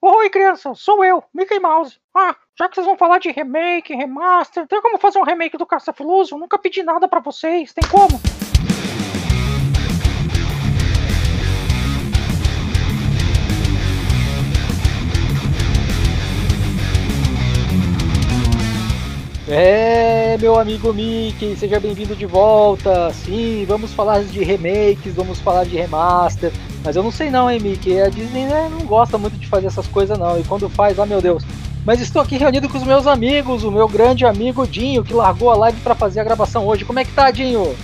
Oi, criança, sou eu, Mickey Mouse. Ah, já que vocês vão falar de remake, remaster, tem como fazer um remake do Caça-Fluso? Nunca pedi nada para vocês, tem como? É, meu amigo Mickey, seja bem-vindo de volta. Sim, vamos falar de remakes, vamos falar de remaster. Mas eu não sei não, hein, Mickey? A Disney né, não gosta muito de fazer essas coisas não. E quando faz, ah, meu Deus. Mas estou aqui reunido com os meus amigos, o meu grande amigo Dinho, que largou a live para fazer a gravação hoje. Como é que tá, Dinho?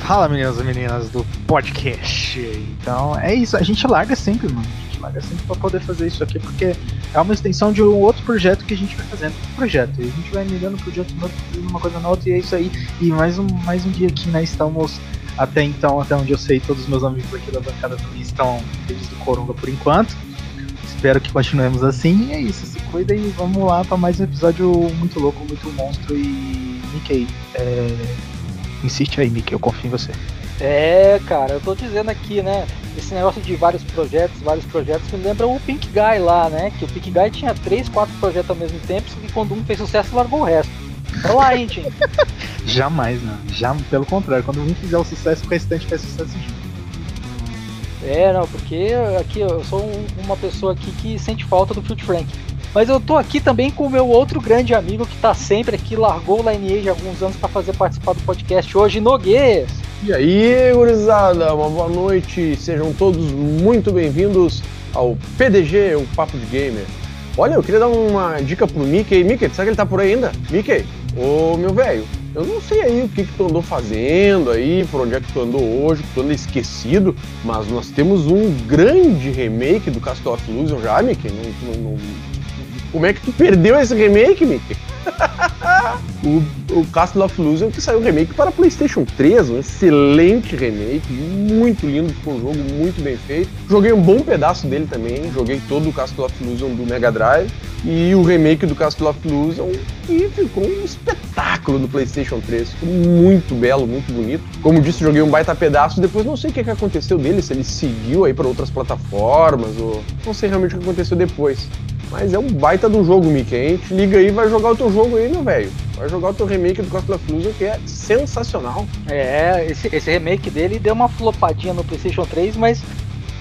Fala, meninas e meninas do podcast. Então, é isso. A gente larga sempre, mano larga sempre pra poder fazer isso aqui, porque é uma extensão de um outro projeto que a gente vai fazendo. Um projeto. E a gente vai mirando um projeto novo, fazendo uma coisa outra, e é isso aí. E mais um, mais um dia aqui, né? Estamos até então, até onde eu sei, todos os meus amigos aqui da bancada também estão livres do Coronga por enquanto. Espero que continuemos assim. E é isso, se cuida e vamos lá para mais um episódio muito louco, muito monstro. E Mickey, é... insiste aí, Mickey, eu confio em você. É, cara, eu tô dizendo aqui, né? Esse negócio de vários projetos, vários projetos, me lembra o Pink Guy lá, né? Que o Pink Guy tinha três, quatro projetos ao mesmo tempo, e quando um fez sucesso, largou o resto. Olha lá, hein, gente? Jamais, não. Já, pelo contrário, quando um fizer o sucesso, o restante faz sucesso junto. É, não, porque aqui eu sou um, uma pessoa aqui que sente falta do Fruit Frank. Mas eu tô aqui também com o meu outro grande amigo que tá sempre aqui, largou o Lineage há alguns anos para fazer participar do podcast hoje, Noguês. E aí, gurizada, uma boa noite, sejam todos muito bem-vindos ao PDG, o Papo de Gamer. Olha, eu queria dar uma dica pro Mickey. Mickey, será que ele tá por aí ainda? Mickey, ô meu velho, eu não sei aí o que, que tu andou fazendo aí, por onde é que tu andou hoje, tu andou esquecido, mas nós temos um grande remake do Castle of Illusion já, Mickey. Não, não, não... Como é que tu perdeu esse remake, Mickey? o, o Castle of Illusion que saiu remake para PlayStation 3, um excelente remake, muito lindo, ficou um jogo muito bem feito. Joguei um bom pedaço dele também, joguei todo o Castle of Illusion do Mega Drive e o remake do Castle of Illusion e ficou um espetáculo no PlayStation 3, ficou muito belo, muito bonito. Como disse, joguei um baita pedaço, depois não sei o que, que aconteceu dele, se ele seguiu aí para outras plataformas ou não sei realmente o que aconteceu depois. Mas é um baita do jogo, Mickey. Gente liga aí vai jogar o teu jogo aí, meu velho. Vai jogar o teu remake do Costa Illusion, que é sensacional. É, esse, esse remake dele deu uma flopadinha no PlayStation 3, mas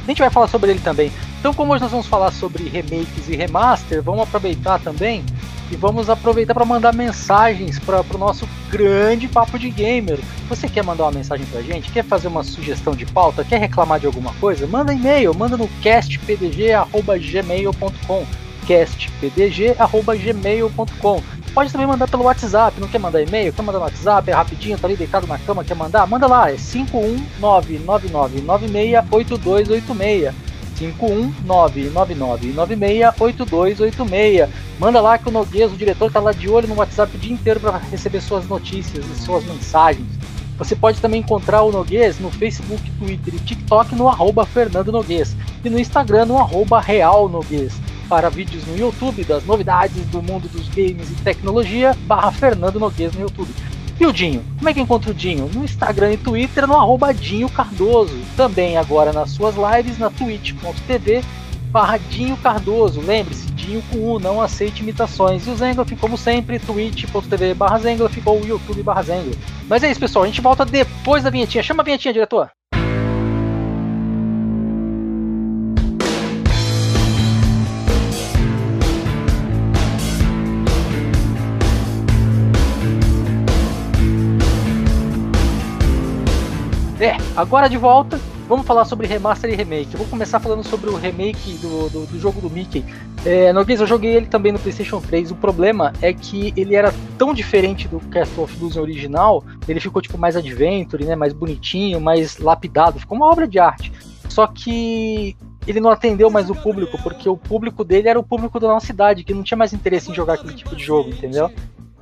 a gente vai falar sobre ele também. Então, como hoje nós vamos falar sobre remakes e remaster, vamos aproveitar também e vamos aproveitar para mandar mensagens para o nosso grande papo de gamer. Você quer mandar uma mensagem para a gente? Quer fazer uma sugestão de pauta? Quer reclamar de alguma coisa? Manda e-mail, manda no castpdg@gmail.com podcastpdg.gmail.com. Pode também mandar pelo WhatsApp, não quer mandar e-mail? Quer mandar no WhatsApp? É rapidinho, tá ali deitado na cama, quer mandar? Manda lá, é 51999968286. 51999968286. Manda lá que o Noguês, o diretor, tá lá de olho no WhatsApp o dia inteiro para receber suas notícias e suas mensagens. Você pode também encontrar o Noguês no Facebook, Twitter e TikTok no arroba Fernando Noguês e no Instagram no arroba Real Noguês para vídeos no YouTube das novidades do mundo dos games e tecnologia, barra Fernando Noguês no YouTube. E o Dinho? Como é que encontra o Dinho? No Instagram e Twitter, no arroba Dinho Cardoso. Também agora nas suas lives na twitch.tv barra Dinho Cardoso. Lembre-se, Dinho com U, não aceite imitações. E o Zengloff, como sempre, twitch.tv barra Zengloff ou YouTube barra Zengloff. Mas é isso, pessoal. A gente volta depois da vinhetinha. Chama a vinhetinha, diretor. É, agora de volta, vamos falar sobre remaster e remake. Eu vou começar falando sobre o remake do, do, do jogo do Mickey. É, no eu joguei ele também no PlayStation 3. O problema é que ele era tão diferente do Castle of Illusion original, ele ficou tipo mais adventure, né, mais bonitinho, mais lapidado, ficou uma obra de arte. Só que ele não atendeu mais o público, porque o público dele era o público da nossa cidade, que não tinha mais interesse em jogar aquele tipo de jogo, entendeu?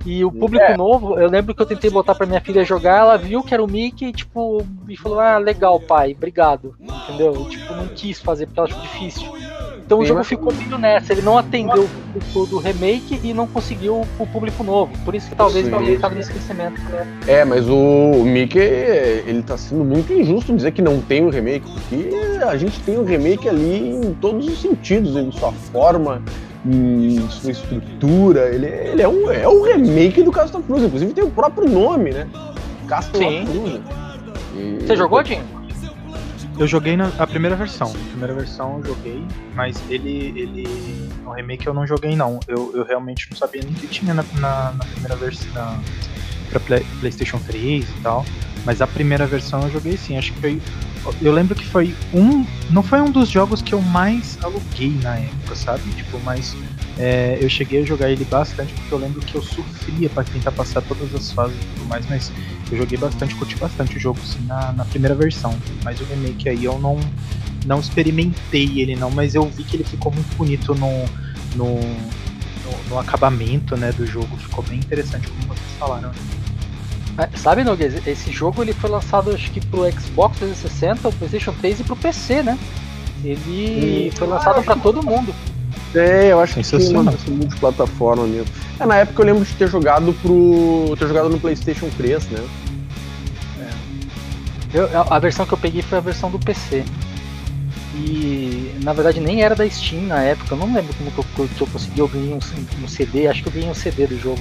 E o público é. novo, eu lembro que eu tentei botar pra minha filha jogar, ela viu que era o Mickey, tipo, e falou, ah, legal, pai, obrigado. Entendeu? Tipo, não quis fazer porque ela achou difícil. Então o Sim, jogo mas- ficou meio nessa, ele não atendeu o público do remake e não conseguiu o público novo. Por isso que talvez Sim. ele estava nesse crescimento. né? É, mas o Mickey, ele tá sendo muito injusto dizer que não tem um remake, porque a gente tem um remake ali em todos os sentidos, em sua forma, em sua estrutura. Ele, ele é, um, é um remake do Castle Luz, inclusive tem o próprio nome, né? Castle. E- Você jogou, Jim? Eu joguei na, a primeira versão. A primeira versão eu joguei, mas ele. ele no remake eu não joguei não. Eu, eu realmente não sabia nem que tinha na, na, na primeira versão. Na, pra Play- Playstation 3 e tal. Mas a primeira versão eu joguei sim. Acho que foi. Eu lembro que foi um. Não foi um dos jogos que eu mais aluguei na época, sabe? Tipo, mas é, eu cheguei a jogar ele bastante porque eu lembro que eu sofria pra tentar passar todas as fases e tudo mais, mas eu joguei bastante, curti bastante o jogo sim na, na primeira versão. Mas o remake aí eu não, não experimentei ele não, mas eu vi que ele ficou muito bonito no, no, no, no acabamento né, do jogo. Ficou bem interessante como vocês falaram. É, Sabe, Noguês, esse jogo ele foi lançado acho que pro Xbox 360, o PlayStation 3 e pro PC, né? Ele foi lançado pra todo mundo. É, eu acho que tinha Sensacional. uma versão multiplataforma mesmo. É, na época eu lembro de ter jogado pro. ter jogado no Playstation 3, né? Eu- a a versão que eu peguei foi a versão do PC. E na verdade nem era da Steam na época, eu não lembro como que eu, que eu consegui, eu ganhei um, um CD, acho que eu ganhei um CD do jogo.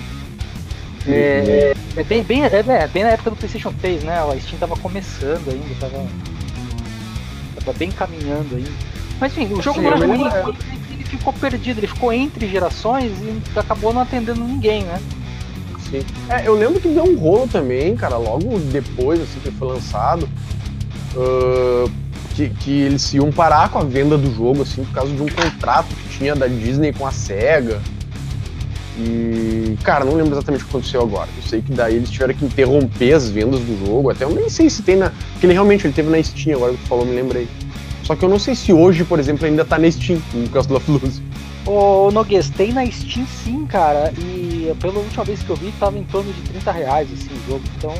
É, é bem, bem, é, é bem na época do PlayStation 3, né? A Steam tava começando ainda, tava, tava bem caminhando ainda. Mas enfim, o jogo Sim, não era ruim, ele, ficou perdido, ele ficou entre gerações e acabou não atendendo ninguém, né? Sim. É, eu lembro que deu um rolo também, cara, logo depois, assim, que foi lançado, ah, que, que eles iam parar com a venda do jogo, assim, por causa de um contrato que tinha da Disney com a SEGA. E, cara, não lembro exatamente o que aconteceu agora. Eu sei que daí eles tiveram que interromper as vendas do jogo, até eu nem sei se tem na... Porque ele realmente, ele teve na Steam, agora que tu falou, me lembrei. Só que eu não sei se hoje, por exemplo, ainda tá na Steam, o Castle of Luz. Ô, Noguês, tem na Steam sim, cara. E pela última vez que eu vi, tava em torno de 30 reais assim, o jogo. Então,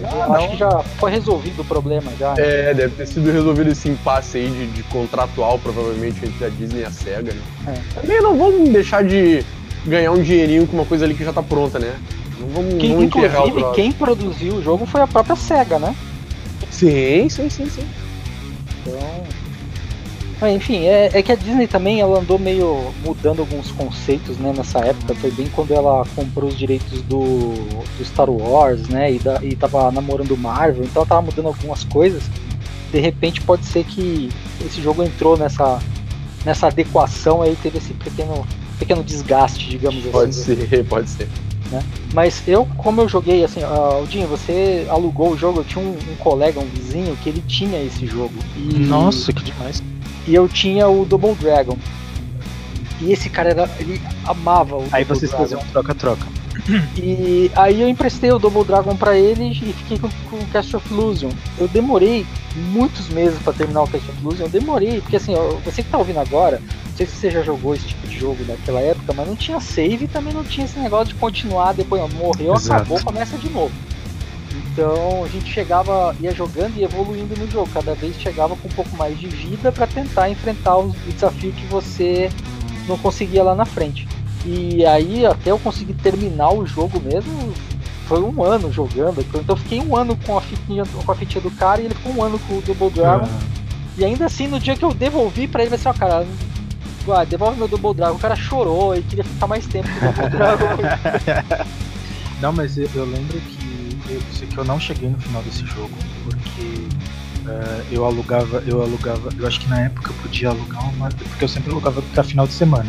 eu acho que já foi resolvido o problema já. É, deve ter sido resolvido esse impasse aí de, de contratual, provavelmente, entre a Disney e a SEGA, né? Também não vamos deixar de ganhar um dinheirinho com uma coisa ali que já tá pronta, né? Não vamos, Quem, vamos inclusive, quem produziu o jogo foi a própria SEGA, né? Sim, sim, sim, sim. Então. Mas, enfim, é, é que a Disney também ela andou meio mudando alguns conceitos né, nessa época. Foi bem quando ela comprou os direitos do, do Star Wars, né? E, da, e tava namorando o Marvel, então ela tava mudando algumas coisas. De repente pode ser que esse jogo entrou nessa, nessa adequação aí, teve esse pequeno, pequeno desgaste, digamos Pode assim. ser, pode ser. Mas eu, como eu joguei, assim, uh, Aldinho, você alugou o jogo, eu tinha um, um colega, um vizinho, que ele tinha esse jogo. E, Nossa, que demais. E eu tinha o Double Dragon. E esse cara, era, ele amava o Aí Double vocês Dragon. faziam troca-troca. E aí eu emprestei o Double Dragon pra ele e fiquei com, com o Cast of Illusion. Eu demorei muitos meses pra terminar o of Illusion. Eu demorei, porque assim, você que tá ouvindo agora, não sei se você já jogou esse tipo de jogo naquela época, mas não tinha save e também não tinha esse negócio de continuar depois, morreu, Exato. acabou, começa de novo. Então a gente chegava, ia jogando e evoluindo no jogo. Cada vez chegava com um pouco mais de vida pra tentar enfrentar o desafio que você não conseguia lá na frente. E aí, até eu conseguir terminar o jogo mesmo, foi um ano jogando. Então fiquei um ano com a fitinha, com a fitinha do cara e ele ficou um ano com o Double Dragon. Ah, E ainda assim, no dia que eu devolvi pra ele, vai ser, ó, cara, ah, devolve meu Double Dragon. O cara chorou e queria ficar mais tempo com o Double Dragon. Não, mas eu, eu lembro que eu que eu não cheguei no final desse jogo, porque eh, eu alugava, eu alugava, eu acho que na época eu podia alugar uma, porque eu sempre alugava pra final de semana.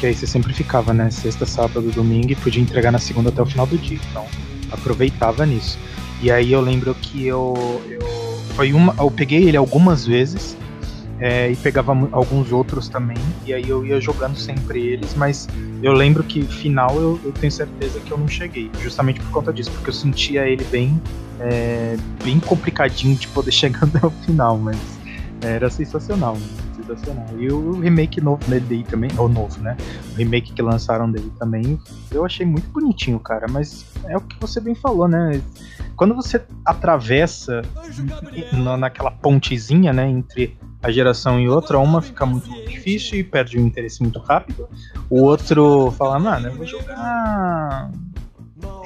Porque aí você sempre ficava, né, sexta, sábado, domingo e podia entregar na segunda até o final do dia. Então, aproveitava nisso. E aí eu lembro que eu, eu foi uma, eu peguei ele algumas vezes é, e pegava alguns outros também, e aí eu ia jogando sempre eles, mas eu lembro que final eu, eu tenho certeza que eu não cheguei, justamente por conta disso, porque eu sentia ele bem, é, bem complicadinho de poder chegar até o final, mas era sensacional, né? Sensacional. E o remake novo dele também, ou novo, né? O remake que lançaram dele também, eu achei muito bonitinho, cara, mas é o que você bem falou, né? Quando você atravessa na- naquela pontezinha, né, entre a geração e outra, uma fica muito difícil e perde o interesse muito rápido. O outro fala, mano, eu vou jogar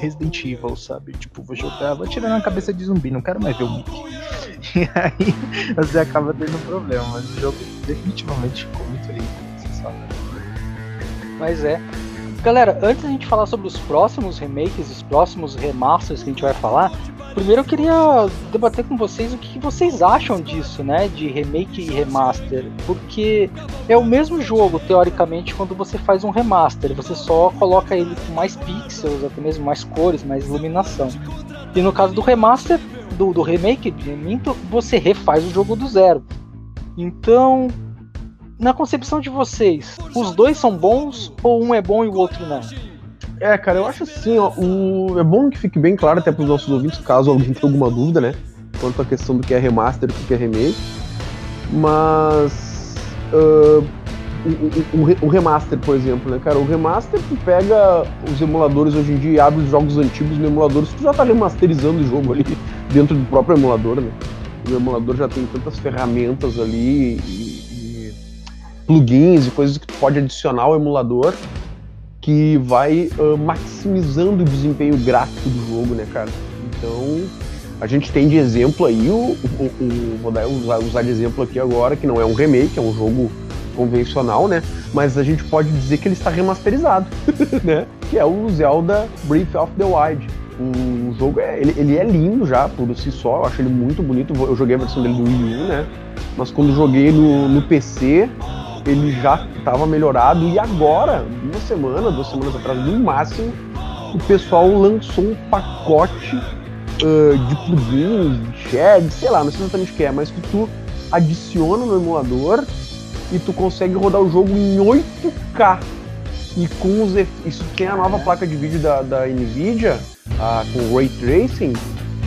Resident Evil, sabe? Tipo, vou jogar, vou tirar na cabeça de zumbi, não quero mais ver o Mickey. E aí você acaba tendo um problema, mas o jogo definitivamente ficou muito lindo, Mas é. Galera, antes da gente falar sobre os próximos remakes, os próximos remasters que a gente vai falar, primeiro eu queria debater com vocês o que vocês acham disso, né? De remake e remaster. Porque é o mesmo jogo, teoricamente, quando você faz um remaster. Você só coloca ele com mais pixels, até mesmo mais cores, mais iluminação. E no caso do remaster, do, do remake Minto, você refaz o jogo do zero. Então, na concepção de vocês, os dois são bons ou um é bom e o outro não? É, cara, eu acho assim, ó, o... é bom que fique bem claro até para os nossos ouvintes, caso alguém tenha alguma dúvida, né, quanto à questão do que é remaster e do que é remake. Mas uh, o, o, o, remaster, por exemplo, né, cara, o remaster tu pega os emuladores hoje em dia e abre os jogos antigos no emulador, tu já tá remasterizando o jogo ali dentro do próprio emulador, né? O emulador já tem tantas ferramentas ali e, plugins e coisas que tu pode adicionar ao emulador que vai uh, maximizando o desempenho gráfico do jogo, né, cara? Então, a gente tem de exemplo aí, o, o, o vou dar, usar, usar de exemplo aqui agora, que não é um remake, é um jogo convencional, né? Mas a gente pode dizer que ele está remasterizado, né? Que é o Zelda Breath of the Wild. O jogo é, ele, ele, é lindo já por si só, eu acho ele muito bonito. Eu joguei a versão dele do Wii U, né? Mas quando joguei no, no PC, ele já estava melhorado e agora, uma semana, duas semanas atrás, no máximo, o pessoal lançou um pacote uh, de plugins, de shed, sei lá, não sei exatamente o que é, mas que tu adiciona no emulador e tu consegue rodar o jogo em 8K. E com os isso tem a nova placa de vídeo da, da Nvidia, com Ray Tracing,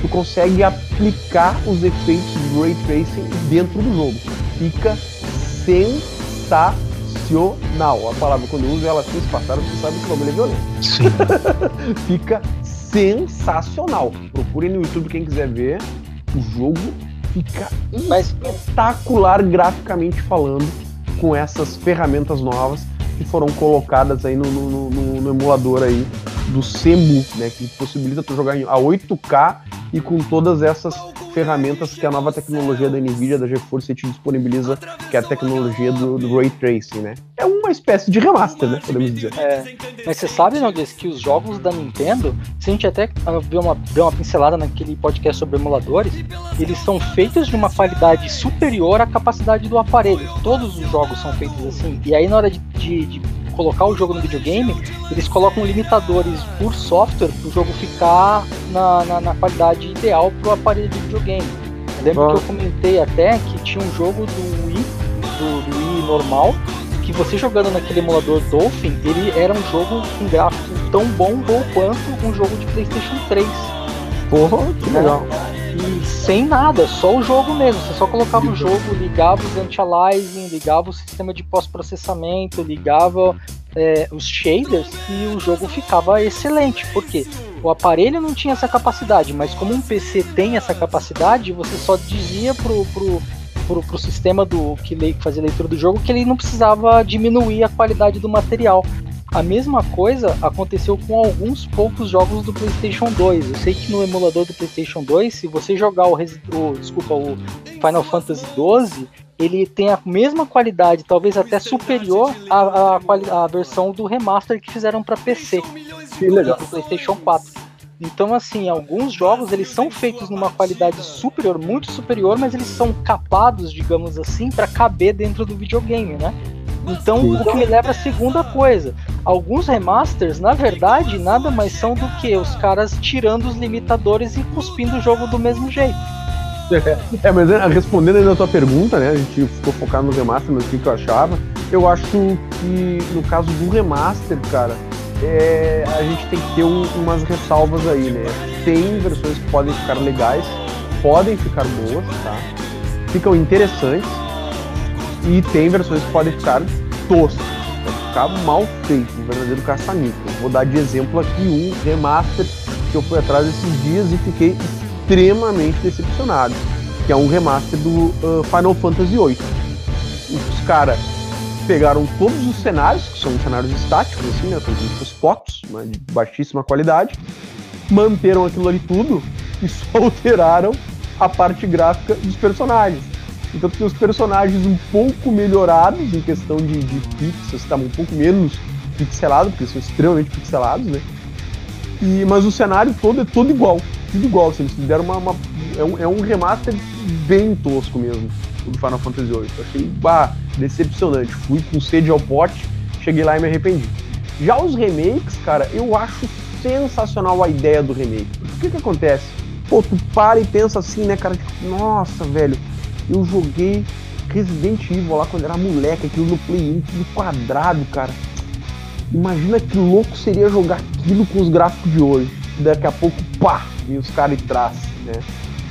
tu consegue aplicar os efeitos de Ray Tracing dentro do jogo. Fica sensacional sensacional. A palavra, quando eu uso ela assim espaçada, você sabe que o bagulho é violento. Sim. fica sensacional. Procure no YouTube quem quiser ver. O jogo fica espetacular graficamente falando com essas ferramentas novas que foram colocadas aí no, no, no, no emulador aí do CEMU, né, que possibilita tu jogar a 8K e com todas essas ferramentas que a nova tecnologia da NVIDIA, da GeForce, te disponibiliza, que é a tecnologia do, do Ray Tracing, né? É uma espécie de remaster, né? Podemos dizer. É, mas você sabe, Noguês, que os jogos da Nintendo, se a gente até deu uma, deu uma pincelada naquele podcast sobre emuladores, eles são feitos de uma qualidade superior à capacidade do aparelho. Todos os jogos são feitos assim. E aí, na hora de, de, de colocar o jogo no videogame, eles colocam limitadores por software para o jogo ficar na, na, na qualidade ideal para o aparelho de videogame. Eu lembro que eu comentei até que tinha um jogo do Wii, do, do Wii normal, que você jogando naquele emulador Dolphin, ele era um jogo com gráfico tão bom ou quanto um jogo de PlayStation 3. Porra, que legal. E sem nada, só o jogo mesmo. Você só colocava o jogo, ligava os anti-aliasing, ligava o sistema de pós-processamento, ligava é, os shaders e o jogo ficava excelente. Por quê? O aparelho não tinha essa capacidade, mas como um PC tem essa capacidade, você só dizia pro, pro, pro, pro sistema do que fazia leitura do jogo que ele não precisava diminuir a qualidade do material. A mesma coisa aconteceu com alguns poucos jogos do PlayStation 2. Eu sei que no emulador do PlayStation 2, se você jogar o, o desculpa, o Final Fantasy 12, ele tem a mesma qualidade, talvez até superior à, à, à versão do remaster que fizeram para PC. Que legal. Do PlayStation 4. Então, assim, alguns jogos eles são feitos numa qualidade superior, muito superior, mas eles são capados, digamos assim, para caber dentro do videogame, né? Então, Sim. o que me leva à segunda coisa. Alguns remasters, na verdade, nada mais são do que os caras tirando os limitadores e cuspindo o jogo do mesmo jeito. É, mas é, respondendo ainda a tua pergunta, né? A gente ficou focado no remaster, mas o que, que eu achava. Eu acho que no caso do remaster, cara, é, a gente tem que ter um, umas ressalvas aí, né? Tem versões que podem ficar legais, podem ficar boas, tá? Ficam interessantes, e tem versões que podem ficar toscas, pode ficar mal feito, um verdadeiro caça-níquel. Vou dar de exemplo aqui um remaster que eu fui atrás esses dias e fiquei extremamente decepcionado, que é um remaster do uh, Final Fantasy VIII. Os caras pegaram todos os cenários, que são cenários estáticos, assim, né? São tipo fotos, né, de baixíssima qualidade, manteram aquilo ali tudo e só alteraram a parte gráfica dos personagens. Então tem os personagens um pouco melhorados em questão de, de pixels, estavam um pouco menos pixelados, porque são extremamente pixelados, né? E, mas o cenário todo é todo igual, tudo igual. Assim, eles deram uma, uma é, um, é um remaster bem tosco mesmo, o do Final Fantasy VIII. Eu achei bah, decepcionante. Fui com sede ao pote, cheguei lá e me arrependi. Já os remakes, cara, eu acho sensacional a ideia do remake. O que que acontece? Pô, tu para e pensa assim, né, cara? Tipo, nossa, velho, eu joguei Resident Evil lá quando era moleque, aquilo no Play 1, tudo quadrado, cara. Imagina que louco seria jogar aquilo com os gráficos de hoje. Daqui a pouco, pá, e os caras traz, né?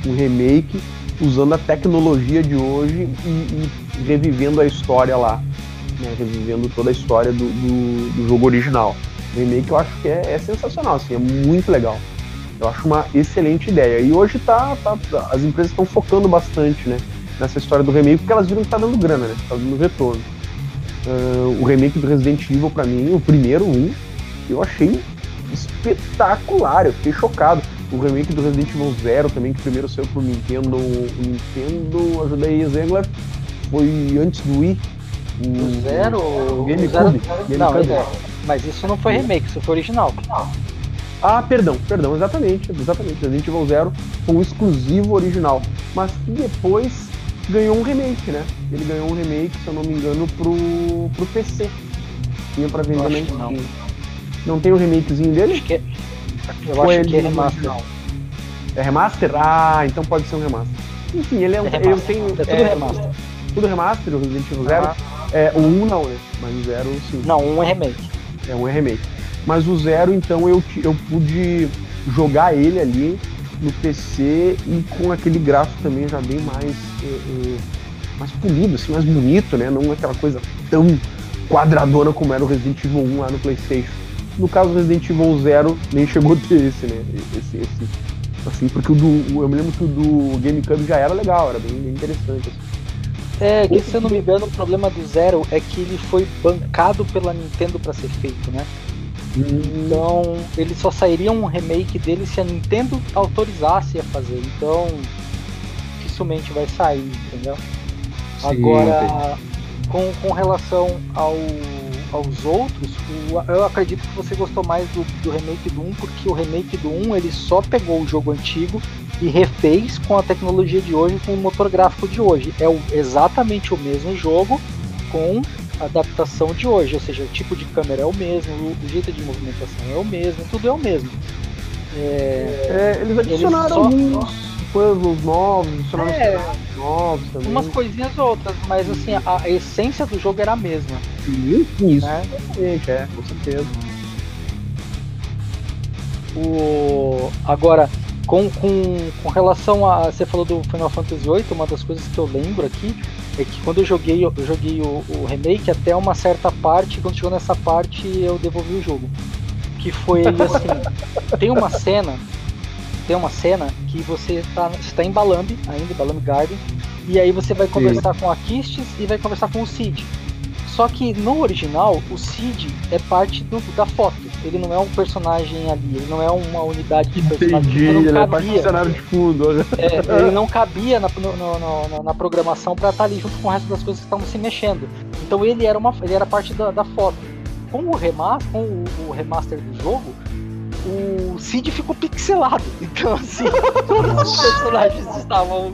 Um remake usando a tecnologia de hoje e, e revivendo a história lá. Né? Revivendo toda a história do, do, do jogo original. O remake eu acho que é, é sensacional, assim, é muito legal. Eu acho uma excelente ideia. E hoje tá, tá as empresas estão focando bastante, né? Nessa história do remake, porque elas viram que tá dando grana, né? Tá dando retorno. Uh, o remake do Resident Evil, para mim, o primeiro, um, eu achei espetacular, eu fiquei chocado. O remake do Resident Evil Zero também, que primeiro saiu pro Nintendo. O Nintendo, ajuda aí, Zegler, foi antes do Wii. O Zero? O GameCube. Zero, não, é, mas isso não foi remake, isso foi original. Ah, perdão, perdão, exatamente, exatamente. Resident Evil Zero foi um exclusivo original, mas depois ganhou um remake, né? Ele ganhou um remake, se eu não me engano, pro, pro PC. Tinha pra vender na Steam. Não. não tem um remakezinho dele? Acho que é, eu acho que é remaster. Não. É remaster? Ah, então pode ser um remaster. Enfim, ele é um. É eu tenho, é tudo é, remaster. Tudo remaster, o Resident Evil Zero. Ah. É, o 1 não, né? Mas o Zero sim. Não, um é remake. É um é remake. Mas o Zero, então, eu, eu pude jogar ele ali no PC e com aquele gráfico também já bem mais, eh, eh, mais polido, assim, mais bonito, né? Não aquela coisa tão quadradona como era o Resident Evil 1 lá no Playstation. No caso do Resident Evil 0, nem chegou a ter esse, né? Esse, esse, assim, porque o do. Eu me lembro que o do GameCube já era legal, era bem, bem interessante. Assim. É, que se eu não me engano, o problema do Zero é que ele foi bancado pela Nintendo para ser feito, né? Então, ele só sairia um remake dele se a Nintendo autorizasse a fazer. Então, dificilmente vai sair, entendeu? Sim, Agora, com, com relação ao, aos outros, o, eu acredito que você gostou mais do, do remake do 1, porque o remake do 1 ele só pegou o jogo antigo e refez com a tecnologia de hoje, com o motor gráfico de hoje. É o, exatamente o mesmo jogo com adaptação de hoje, ou seja, o tipo de câmera é o mesmo, o, jeito de movimentação é o mesmo, tudo é o mesmo. É, é, eles adicionaram eles só, alguns puzzles novos, adicionaram é, novos também. Umas coisinhas outras, mas assim, a, a essência do jogo era a mesma. Isso, né? é, com certeza. O, agora, com, com, com relação a. Você falou do Final Fantasy VIII, uma das coisas que eu lembro aqui é que quando eu joguei, eu joguei o, o remake até uma certa parte, quando chegou nessa parte eu devolvi o jogo. Que foi assim, tem uma cena, tem uma cena que você está tá em Balambi, ainda, Balambi Garden, e aí você vai conversar Sim. com a Kistis e vai conversar com o Cid. Só que no original, o Cid é parte do, da foto. Ele não é um personagem ali, ele não é uma unidade de personagem. Entendi, ele, ele é parte do cenário de fundo. É, ele não cabia na, no, no, no, na programação para estar tá ali junto com o resto das coisas que estavam se mexendo. Então ele era, uma, ele era parte da, da foto. Com o remaster, com o, o remaster do jogo, o Cid ficou pixelado. Então, assim, todos os personagens estavam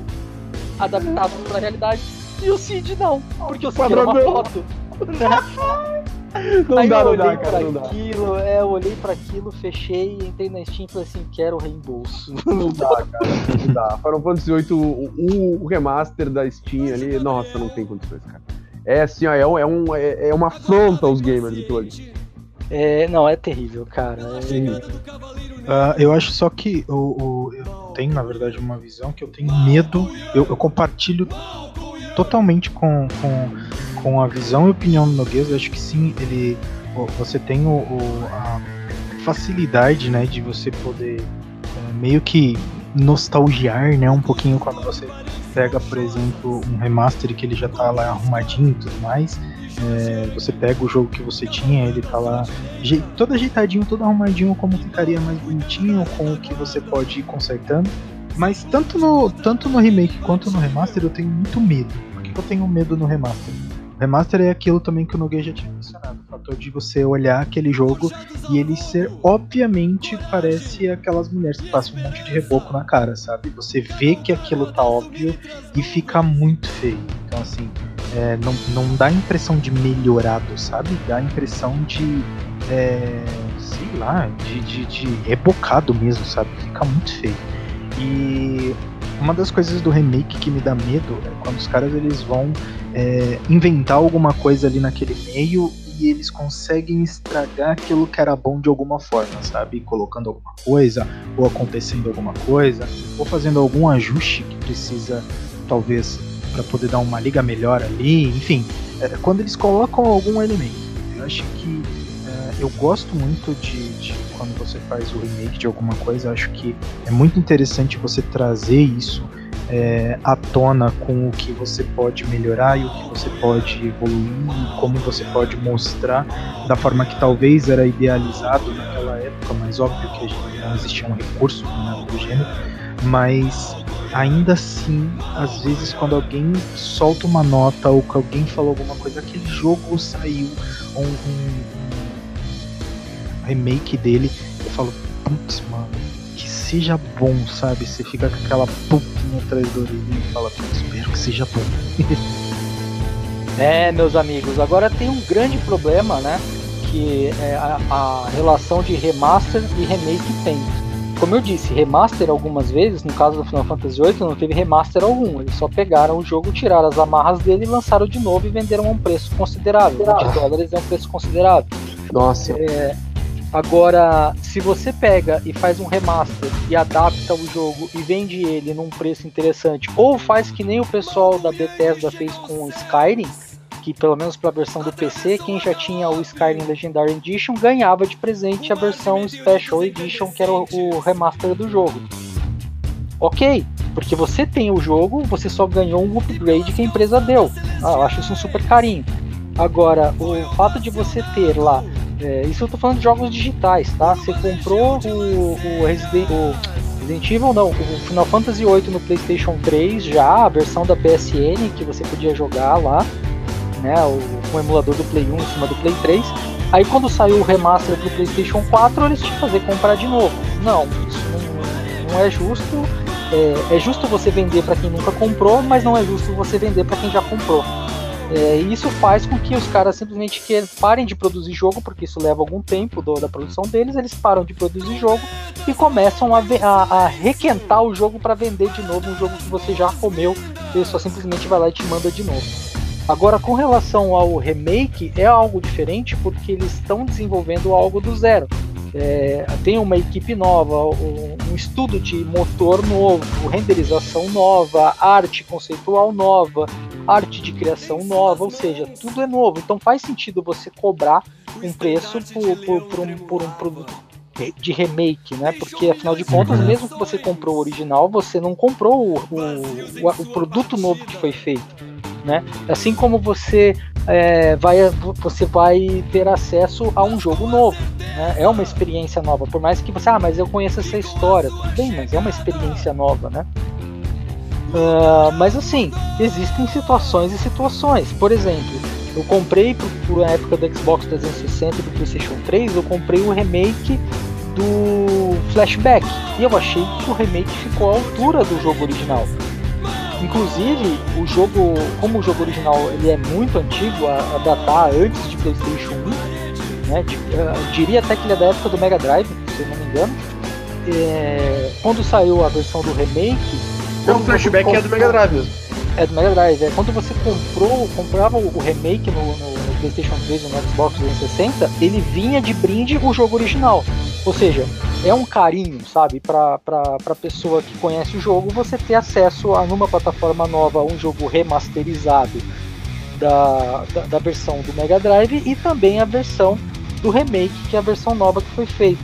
adaptados para a realidade e o Cid não, porque o Cid era uma foto. Não Aí dá, eu não olhei dá, cara, pra aquilo, é, eu olhei para aquilo, fechei, entrei na Steam e falei assim, quero reembolso. Não dá, cara, não dá. Final Fantasy VIII, o, o, remaster da Steam ali, nossa, não tem condições, cara. É assim, ó, é, um, é, um, é, é uma afronta aos gamers aquilo ali. É, não, é terrível, cara. É... Uh, eu acho só que o, o, eu tenho, na verdade, uma visão que eu tenho medo, eu, eu compartilho totalmente com, com, com a visão e opinião do Noguês. Eu acho que sim, ele, você tem o, o a facilidade né, de você poder é, meio que nostalgiar né, um pouquinho quando você pega, por exemplo, um remaster que ele já tá lá arrumadinho e tudo mais, é, você pega o jogo que você tinha, ele tá lá todo ajeitadinho, todo arrumadinho, como ficaria mais bonitinho, com o que você pode ir consertando. Mas tanto no, tanto no remake quanto no remaster eu tenho muito medo. Por que eu tenho medo no remaster? O remaster é aquilo também que o Nogueira já tinha mencionado. O fator de você olhar aquele jogo e ele ser, obviamente, parece aquelas mulheres que passam um monte de reboco na cara, sabe? Você vê que aquilo tá óbvio e fica muito feio. Então, assim, é, não, não dá a impressão de melhorado, sabe? Dá a impressão de. É, sei lá, de, de, de rebocado mesmo, sabe? Fica muito feio. E uma das coisas do remake que me dá medo é quando os caras eles vão é, inventar alguma coisa ali naquele meio e eles conseguem estragar aquilo que era bom de alguma forma, sabe? Colocando alguma coisa, ou acontecendo alguma coisa, ou fazendo algum ajuste que precisa, talvez, para poder dar uma liga melhor ali, enfim. É, quando eles colocam algum elemento, eu acho que é, eu gosto muito de, de quando você faz o remake de alguma coisa, acho que é muito interessante você trazer isso é, à tona com o que você pode melhorar e o que você pode evoluir e como você pode mostrar da forma que talvez era idealizado naquela época, mas óbvio que não existia um recurso nada do gênero, mas ainda assim, às vezes quando alguém solta uma nota ou que alguém falou alguma coisa, aquele jogo saiu um, um remake dele, eu falo, putz, mano, que seja bom, sabe? Você fica com aquela pulpinha atrás do orelhinho e fala, espero que seja bom. é, meus amigos, agora tem um grande problema, né? Que é a, a relação de remaster e remake tem como eu disse, remaster algumas vezes, no caso do Final Fantasy VIII não teve remaster algum, eles só pegaram o jogo, tiraram as amarras dele, lançaram de novo e venderam a um preço considerável. 20 dólares é um preço considerável. Nossa. É, agora, se você pega e faz um remaster e adapta o jogo e vende ele num preço interessante, ou faz que nem o pessoal da Bethesda fez com o Skyrim, que pelo menos para a versão do PC, quem já tinha o Skyrim Legendary Edition ganhava de presente a versão Special Edition, que era o, remaster do jogo. Ok, porque você tem o jogo, você só ganhou um upgrade que a empresa deu. Ah, eu acho isso um super carinho. Agora, o fato de você ter lá, é, isso eu tô falando de jogos digitais, tá? Você comprou o, o, Resident, o Resident Evil, não, o Final Fantasy VIII no PlayStation 3 já, a versão da PSN que você podia jogar lá né, o, o emulador do Play 1 em cima do Play 3. Aí quando saiu o remaster pro PlayStation 4, eles que fazer comprar de novo. Não, isso não, não é justo. É, é, justo você vender para quem nunca comprou, mas não é justo você vender para quem já comprou. É, e isso faz com que os caras simplesmente que parem de produzir jogo, porque isso leva algum tempo do, da produção deles, eles param de produzir jogo e começam a, a, a requentar o jogo para vender de novo um jogo que você já comeu, ele só simplesmente vai lá e te manda de novo. Agora, com relação ao remake, é algo diferente porque eles estão desenvolvendo algo do zero. É, tem uma equipe nova, um, estudo de motor novo, renderização nova, arte conceitual nova, arte de criação nova, ou seja, tudo é novo. Então faz sentido você cobrar um preço por, por, por, um, por um produto de remake, né? Porque afinal de contas, uhum. mesmo que você comprou o original, você não comprou o, o, o, produto novo que foi feito né? Assim como você é, vai, você vai ter acesso a um jogo novo, né? É uma experiência nova, por mais que você, ah, mas eu conheço essa história, tudo bem, mas é uma experiência nova, né? Uh, mas assim, existem situações e situações. Por exemplo, eu comprei por, época do Xbox 360 e do PlayStation 3, eu comprei o remake do Flashback e eu achei que o remake ficou à altura do jogo original. Inclusive, o jogo, como o jogo original ele é muito antigo, a, a datar antes de PlayStation 1, né, de, uh, diria até que ele é da época do Mega Drive, se eu não me engano. É, quando saiu a versão do remake. Então, o flashback comprou, é do Mega Drive mesmo. É do Mega Drive. É, quando você comprou, comprava o remake no, no, no PlayStation 3 e no Xbox 360, ele vinha de brinde o jogo original. Ou seja, é um carinho, sabe, para a pessoa que conhece o jogo você ter acesso a numa plataforma nova um jogo remasterizado da, da, da, versão do Mega Drive e também a versão do remake, que é a versão nova que foi feita,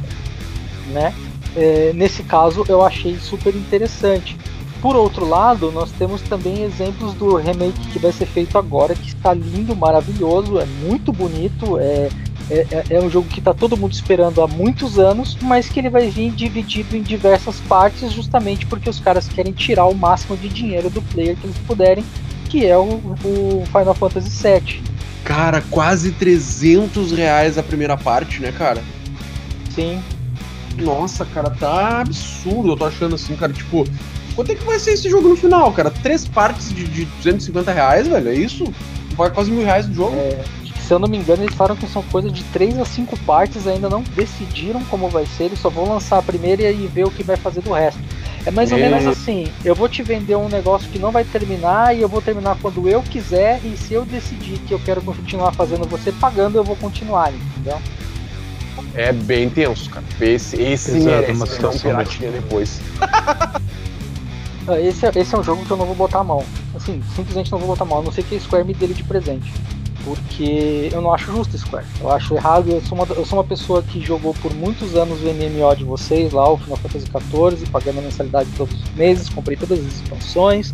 né? É, nesse caso eu achei super interessante. por outro lado, nós temos também exemplos do remake que vai ser feito agora, que está lindo, maravilhoso, é muito bonito, é, é, é, é um jogo que está todo mundo esperando há muitos anos, mas que ele vai vir dividido em diversas partes, justamente porque os caras querem tirar o máximo de dinheiro do player que eles puderem, que é o, o Final Fantasy VII. Cara, quase 300 reais a primeira parte, né, cara? Sim. Nossa, cara, tá absurdo. Eu tô achando assim, cara, tipo, quanto é que vai ser esse jogo no final, cara? Três partes de, de 250 reais, velho? É isso? Vai quase mil reais no jogo? É, se eu não me engano, eles falaram que são coisas de 3 a 5 partes, ainda não decidiram como vai ser, eles só vão lançar a primeira e ver o que vai fazer do resto. É mais ou É. menos assim, eu vou te vender um negócio que não vai terminar e eu vou terminar quando eu quiser e se eu decidir que eu quero continuar fazendo você pagando, eu vou continuar, entendeu? É bem tenso, cara. Esse, esse Exato, merece uma dar um situação piratinha depois. Ah, Esse é, esse é um jogo que eu não vou botar a mão. Assim, simplesmente não vou botar a mão, a não ser que a Square me dê ele de presente. Porque eu não acho justo Square. Eu acho errado. Eu sou, uma, eu sou uma pessoa que jogou por muitos anos o MMO de vocês lá, o Final Fantasy XIV, pagando mensalidade todos os meses, comprei todas as expansões.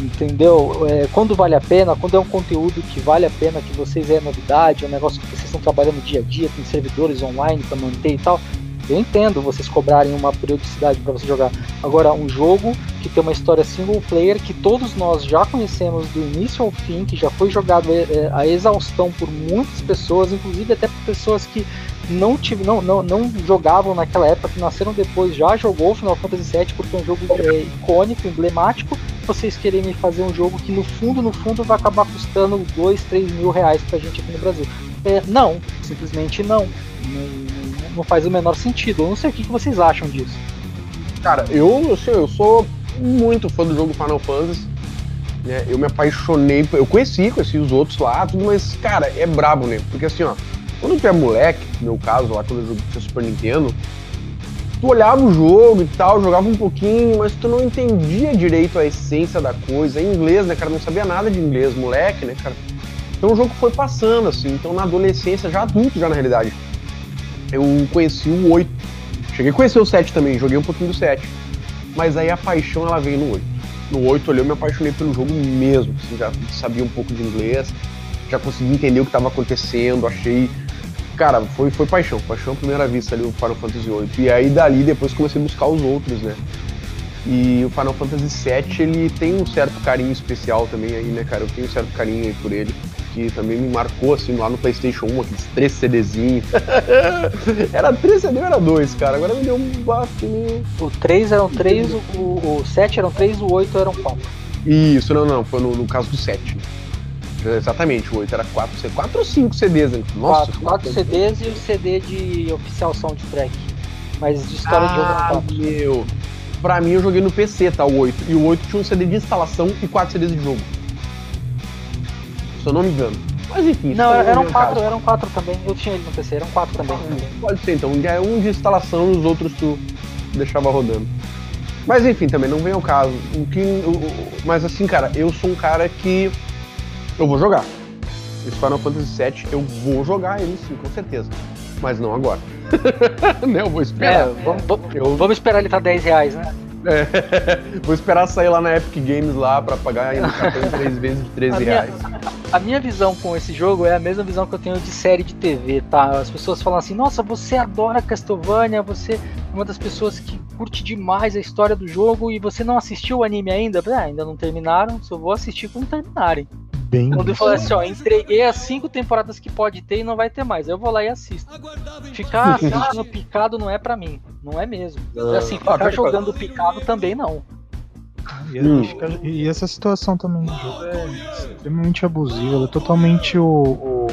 Entendeu? É, quando vale a pena, quando é um conteúdo que vale a pena, que vocês é novidade, é um negócio que vocês estão trabalhando dia a dia, tem servidores online para manter e tal. Eu entendo vocês cobrarem uma periodicidade para você jogar. Agora, um jogo que tem uma história single player que todos nós já conhecemos do início ao fim, que já foi jogado é, a exaustão por muitas pessoas, inclusive até por pessoas que não, tive, não, não, não jogavam naquela época, que nasceram depois, já jogou Final Fantasy VII porque é um jogo é, icônico, emblemático. Vocês querem me fazer um jogo que no fundo, no fundo, vai acabar custando 2, 3 mil reais pra gente aqui no Brasil. É, não, simplesmente não. Não, não faz o menor sentido. Eu não sei o que, que vocês acham disso. Cara, eu, assim, eu sou muito fã do jogo Final Fantasy. Né? Eu me apaixonei. Eu conheci, conheci os outros lá, tudo, mas, cara, é brabo, né? Porque assim, ó, quando tu é moleque, no meu caso, lá quando eu joguei Super Nintendo, tu olhava o jogo e tal, jogava um pouquinho, mas tu não entendia direito a essência da coisa. Em inglês, né, cara? Não sabia nada de inglês, moleque, né, cara? Então o jogo foi passando, assim. Então na adolescência, já adulto, já na realidade, eu conheci o 8. Cheguei a conhecer o 7 também, joguei um pouquinho do 7. Mas aí a paixão ela veio no 8. No 8 ali eu me apaixonei pelo jogo mesmo, assim, já sabia um pouco de inglês, já consegui entender o que estava acontecendo, achei. Cara, foi, foi paixão, paixão à primeira vista ali o Final Fantasy VIII. E aí dali depois comecei a buscar os outros, né? E o Final Fantasy VII, ele tem um certo carinho especial também aí, né, cara? Eu tenho um certo carinho aí por ele, que também me marcou, assim, lá no PlayStation 1, aqueles três CDzinhos. era três CD ou era dois, cara? Agora me deu um bafo meio... O 3 eram 3, o, o 7 eram 3, o 8 eram 4. Isso, não, não, foi no, no caso do 7. Exatamente, o 8 era 4, 4 ou 5 CDs, né? Nossa, 4, 4 CDs e o CD de oficial soundtrack. Mas de história de jogo Ah, 4. meu. Pra mim eu joguei no PC, tá? O 8. E o 8 tinha um CD de instalação e 4 CDs de jogo. Se eu não me engano. Mas enfim. Não, eram é um 4, caso. eram 4 também. Eu tinha ele no PC, eram 4 também. Pode ser então. Um de instalação e os outros tu deixava rodando. Mas enfim, também não vem ao caso. O que, mas assim, cara, eu sou um cara que. Eu vou jogar. Esse Final Fantasy VII eu vou jogar ele sim, com certeza. Mas não agora. né, eu vou esperar. É, vamos, Eu vamos esperar ele tá 10 reais, né? É, vou esperar sair lá na Epic Games lá pra pagar ainda cartão três vezes de 13 A minha- reais. A minha visão com esse jogo é a mesma visão que eu tenho de série de TV, tá? As pessoas falam assim: nossa, você adora Castlevania, você é uma das pessoas que curte demais a história do jogo e você não assistiu o anime ainda? Ah, ainda não terminaram, só vou assistir quando terminarem. Bem. Quando eu falei assim: ó, entreguei as cinco temporadas que pode ter e não vai ter mais. Aí eu vou lá e assisto. Ficar assistindo picado não é pra mim, não é mesmo. E assim, Ah, ficar tá jogando picado também não. E, Hum. e essa situação também do jogo é extremamente abusiva. Ela é totalmente o, o-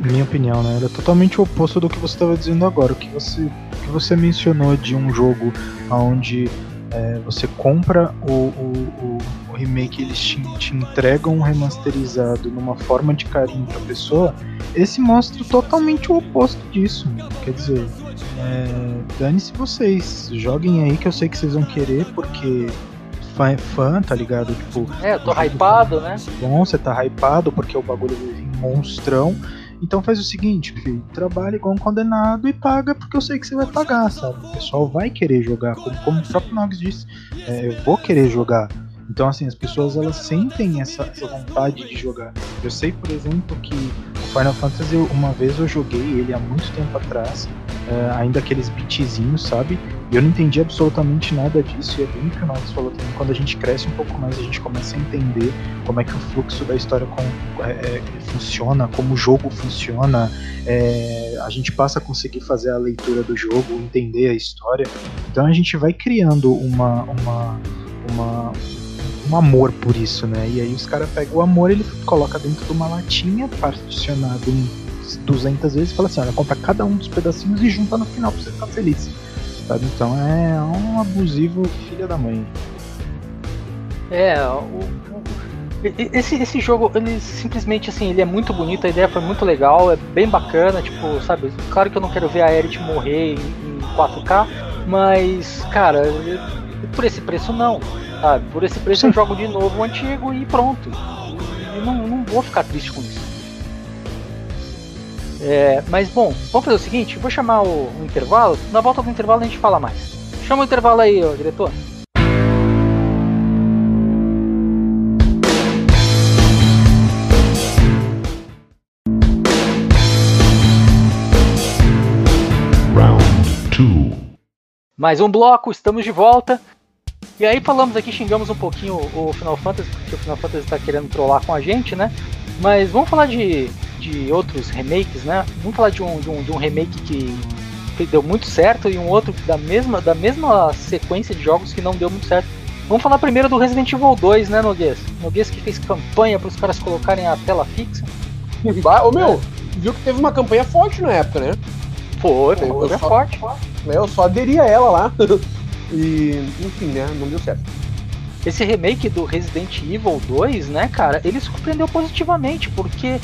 Minha opinião, né? Ela é totalmente o oposto do que você estava dizendo agora. O que você, o que você mencionou de um jogo onde é, você compra o, o, o, o remake eles te, te entregam um remasterizado numa forma de carinho pra pessoa. Esse mostra totalmente o oposto disso. Quer dizer, é, dane-se vocês. Joguem aí que eu sei que vocês vão querer, porque fã, é fã, tá ligado? Tipo, É, eu tô hypado, né? bom, você tá hypado porque o bagulho vai vir monstrão. Então faz o seguinte, filho, trabalha igual um condenado e paga porque eu sei que você vai pagar, sabe? O pessoal vai querer jogar, como, como o próprio Nogs disse, é, eu vou querer jogar. Então, assim, as pessoas elas sentem essa, essa, vontade de jogar. Eu sei, por exemplo, que o Final Fantasy, uma vez eu joguei ele há muito tempo atrás, é, ainda aqueles beatzinhos, sabe? E eu não entendi absolutamente nada disso, e é bem que o Nox falou também. Quando a gente cresce um pouco mais, a gente começa a entender como é que o fluxo da história com, é, funciona, como o jogo funciona. É, a gente passa a conseguir fazer a leitura do jogo, entender a história. Então a gente vai criando uma, uma, uma um amor por isso, né? E aí os caras pegam o amor, ele coloca dentro de uma latinha, particionado em 200 vezes, e fala assim: olha, compra cada um dos pedacinhos e junta no final pra você ficar feliz. Sabe? Então é um abusivo filha da mãe. É, o, esse, esse jogo, ele simplesmente assim, ele é muito bonito, a ideia foi muito legal, é bem bacana, tipo, sabe, claro que eu não quero ver a Aerith morrer em, em 4K, mas, cara, por esse preço não. Sabe? Por esse preço Sim. eu jogo de novo o antigo e pronto. E não, não vou ficar triste com isso. É, mas bom, vamos fazer o seguinte, vou chamar o, o, intervalo, na volta do intervalo a gente fala mais. Chama o intervalo aí, ó, diretor. Round Mais um bloco, estamos de volta. E aí falamos aqui, xingamos um pouquinho o Final Fantasy, porque o Final Fantasy está querendo trollar com a gente, né? Mas vamos falar de, de outros remakes, né? Vamos falar de um, de um, de um remake que, que deu muito certo e um outro da mesma, da mesma sequência de jogos que não deu muito certo. Vamos falar primeiro do Resident Evil 2, né, Noguês? Noguês que fez campanha para os caras colocarem a tela fixa. Ô meu, viu que teve uma campanha forte na época, né? Foi, foi uma campanha forte. Eu só aderi a ela lá. E, enfim, né? Não deu certo. Esse remake do Resident Evil 2, né, cara, ele surpreendeu positivamente, porque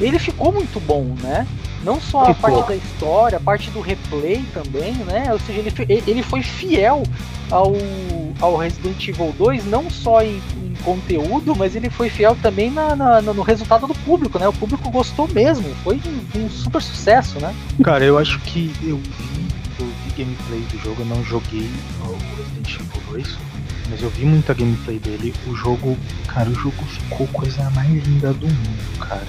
ele ficou muito bom, né? Não só a parte da história, a parte do replay também, né? Ou seja, ele, ele foi fiel ao, ao Resident Evil 2, não só em, em conteúdo, mas ele foi fiel também na, na, no resultado do público, né? O público gostou mesmo, foi um, um super sucesso, né? Cara, eu acho que eu vi eu vi gameplay do jogo, eu não joguei o Resident Evil 2, mas eu vi muita gameplay dele. O jogo, cara, o jogo ficou coisa mais linda do mundo, cara.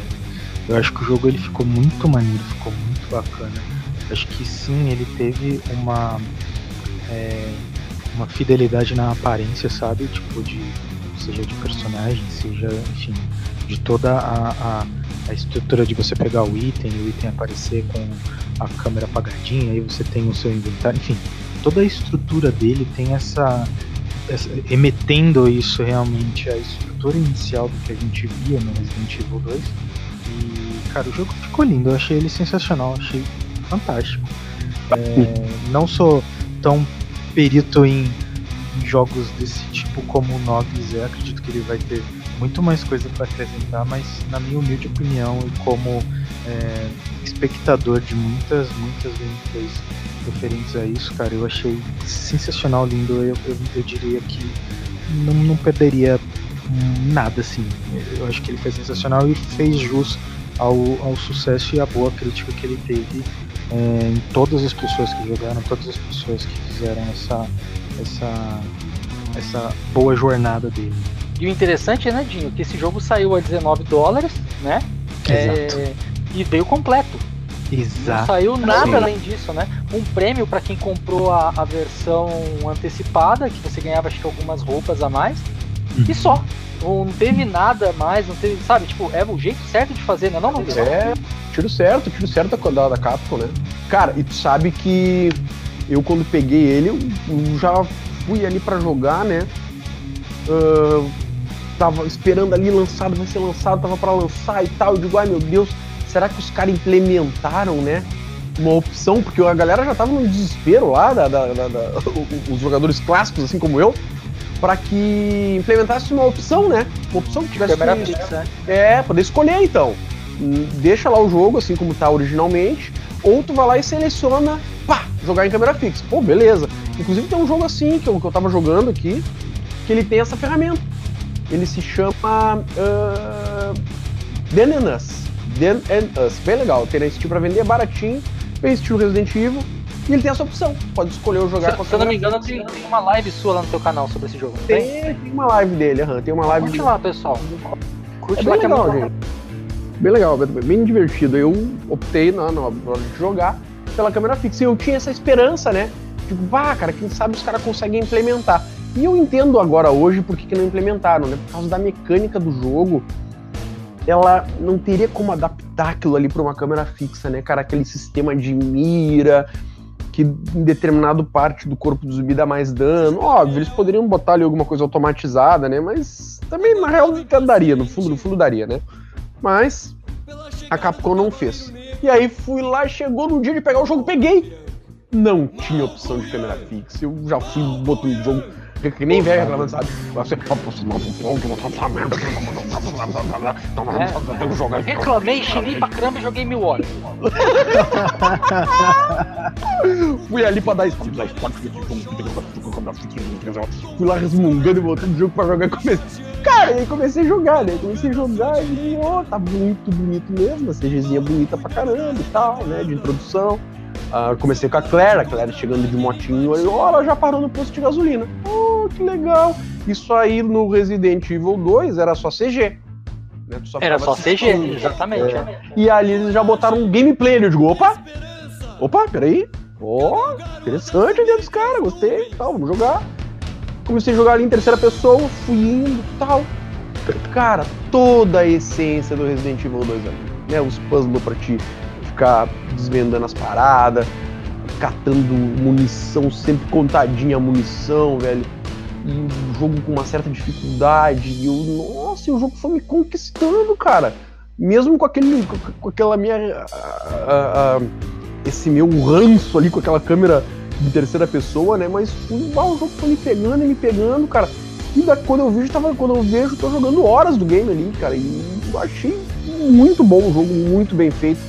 Eu acho que o jogo ele ficou muito maneiro, ficou muito bacana. Acho que sim, ele teve uma é, uma fidelidade na aparência, sabe? Tipo de seja de personagem, seja, enfim, de toda a, a, a estrutura de você pegar o item, o item aparecer com a câmera apagadinha, aí você tem o seu inventário, enfim, toda a estrutura dele tem essa emetendo isso realmente a estrutura inicial do que a gente via no Resident Evil 2. E cara, o jogo ficou lindo, eu achei ele sensacional, achei fantástico. É, não sou tão perito em jogos desse tipo como o Noggs é, acredito que ele vai ter muito mais coisa para acrescentar, mas na minha humilde opinião e como é, espectador de muitas, muitas gameplays referentes a isso, cara, eu achei sensacional, lindo. Eu, eu, eu diria que não, não perderia nada assim. Eu acho que ele foi sensacional e fez jus ao, ao sucesso e à boa crítica que ele teve é, em todas as pessoas que jogaram, todas as pessoas que fizeram essa, essa, essa boa jornada dele. E o interessante, né, Dinho, que esse jogo saiu a 19 dólares, né? Exato. É, e veio completo. Exato. Não saiu nada além disso, né? Um prêmio para quem comprou a, a, versão antecipada, que você ganhava acho que algumas roupas a mais. Uhum. E só. Não teve nada mais, não teve, sabe? Tipo, é o jeito certo de fazer, né? Não, não, não. É, tiro certo, tiro certo da, da Capcom, né? Cara, e tu sabe que eu quando peguei ele, eu, eu já fui ali para jogar, né? Uh, tava esperando ali lançado, vai ser lançado, tava para lançar e tal. Eu digo, ai meu Deus, será que os caras implementaram, né? Uma opção, porque a galera já tava no desespero lá, da, da, da, os jogadores clássicos, assim como eu, para que implementasse uma opção, né? Uma opção que tivesse. Câmera fixa. É, poder escolher então. Deixa lá o jogo, assim como tá originalmente, ou tu vai lá e seleciona, pá, jogar em câmera fixa. Pô, beleza. Inclusive tem um jogo assim que eu, que eu tava jogando aqui, que ele tem essa ferramenta. Ele se chama uh, Them and Us. Bem legal, tem na Steam pra vender, baratinho, bem estilo Resident Evil. E ele tem essa opção, pode escolher ou jogar Se, se eu não me engano, tem, tem uma live sua lá no teu canal sobre esse jogo. Tem? Tem, tem uma live dele, aham, tem uma live Curte de- lá, pessoal. Curte É lá bem que é legal, muito gente. Bem legal, bem, bem divertido. Eu optei na, na hora de jogar pela câmera fixa. E eu tinha essa esperança, né? Tipo, vá, cara, quem sabe os caras conseguem implementar. E eu entendo agora hoje por que, que não implementaram, né? Por causa da mecânica do jogo. Ela não teria como adaptar aquilo ali para uma câmera fixa, né, cara? Aquele sistema de mira, que em determinado parte do corpo do zumbi dá mais dano. Óbvio, eles poderiam botar ali alguma coisa automatizada, né? Mas também, na real, daria, no fundo, no fundo daria, né? Mas a Capcom não fez. E aí fui lá, chegou no dia de pegar o jogo, peguei. Não tinha opção de câmera fixa. Eu já fui, botei o jogo. Que nem velho reclamando, sabe? Você É. jogar Reclamei, xinguei pra caramba e joguei mil horas. Fui ali pra dar start. Fui lá resmungando e voltando o jogo pra jogar e comecei. Cara, aí comecei a jogar, né? Comecei a jogar e, ó, tá muito bonito mesmo. A CGzinha bonita pra caramba e tal, né? De introdução. Ah, comecei com a Claire, a Claire chegando de motinho, aí, ó, ela já parou no posto de gasolina. Oh, que legal. Isso aí no Resident Evil 2 era só CG. né? Só Era só CG, exatamente. É. é. E ali eles já botaram um gameplay. Eu digo, opa! Opa, peraí. Ó, interessante a ideia dos caras, gostei tal, vamos jogar. Comecei a jogar ali em terceira pessoa, fui indo tal. Cara, toda a essência do Resident Evil 2 ali. Né? Os puzzles pra ti ficar desvendando as paradas, catando munição, sempre contadinha a munição, velho. E o jogo com uma certa dificuldade. E eu, nossa, e o jogo foi me conquistando, cara mesmo com aquele com, aquela minha ah, ah, esse meu ranço ali com aquela câmera de terceira pessoa, né? Mas o jogo foi me pegando e me pegando, cara. E da, quando eu vejo, tava, quando eu vejo, tô jogando horas do game ali, cara. E achei muito bom o jogo, muito bem feito,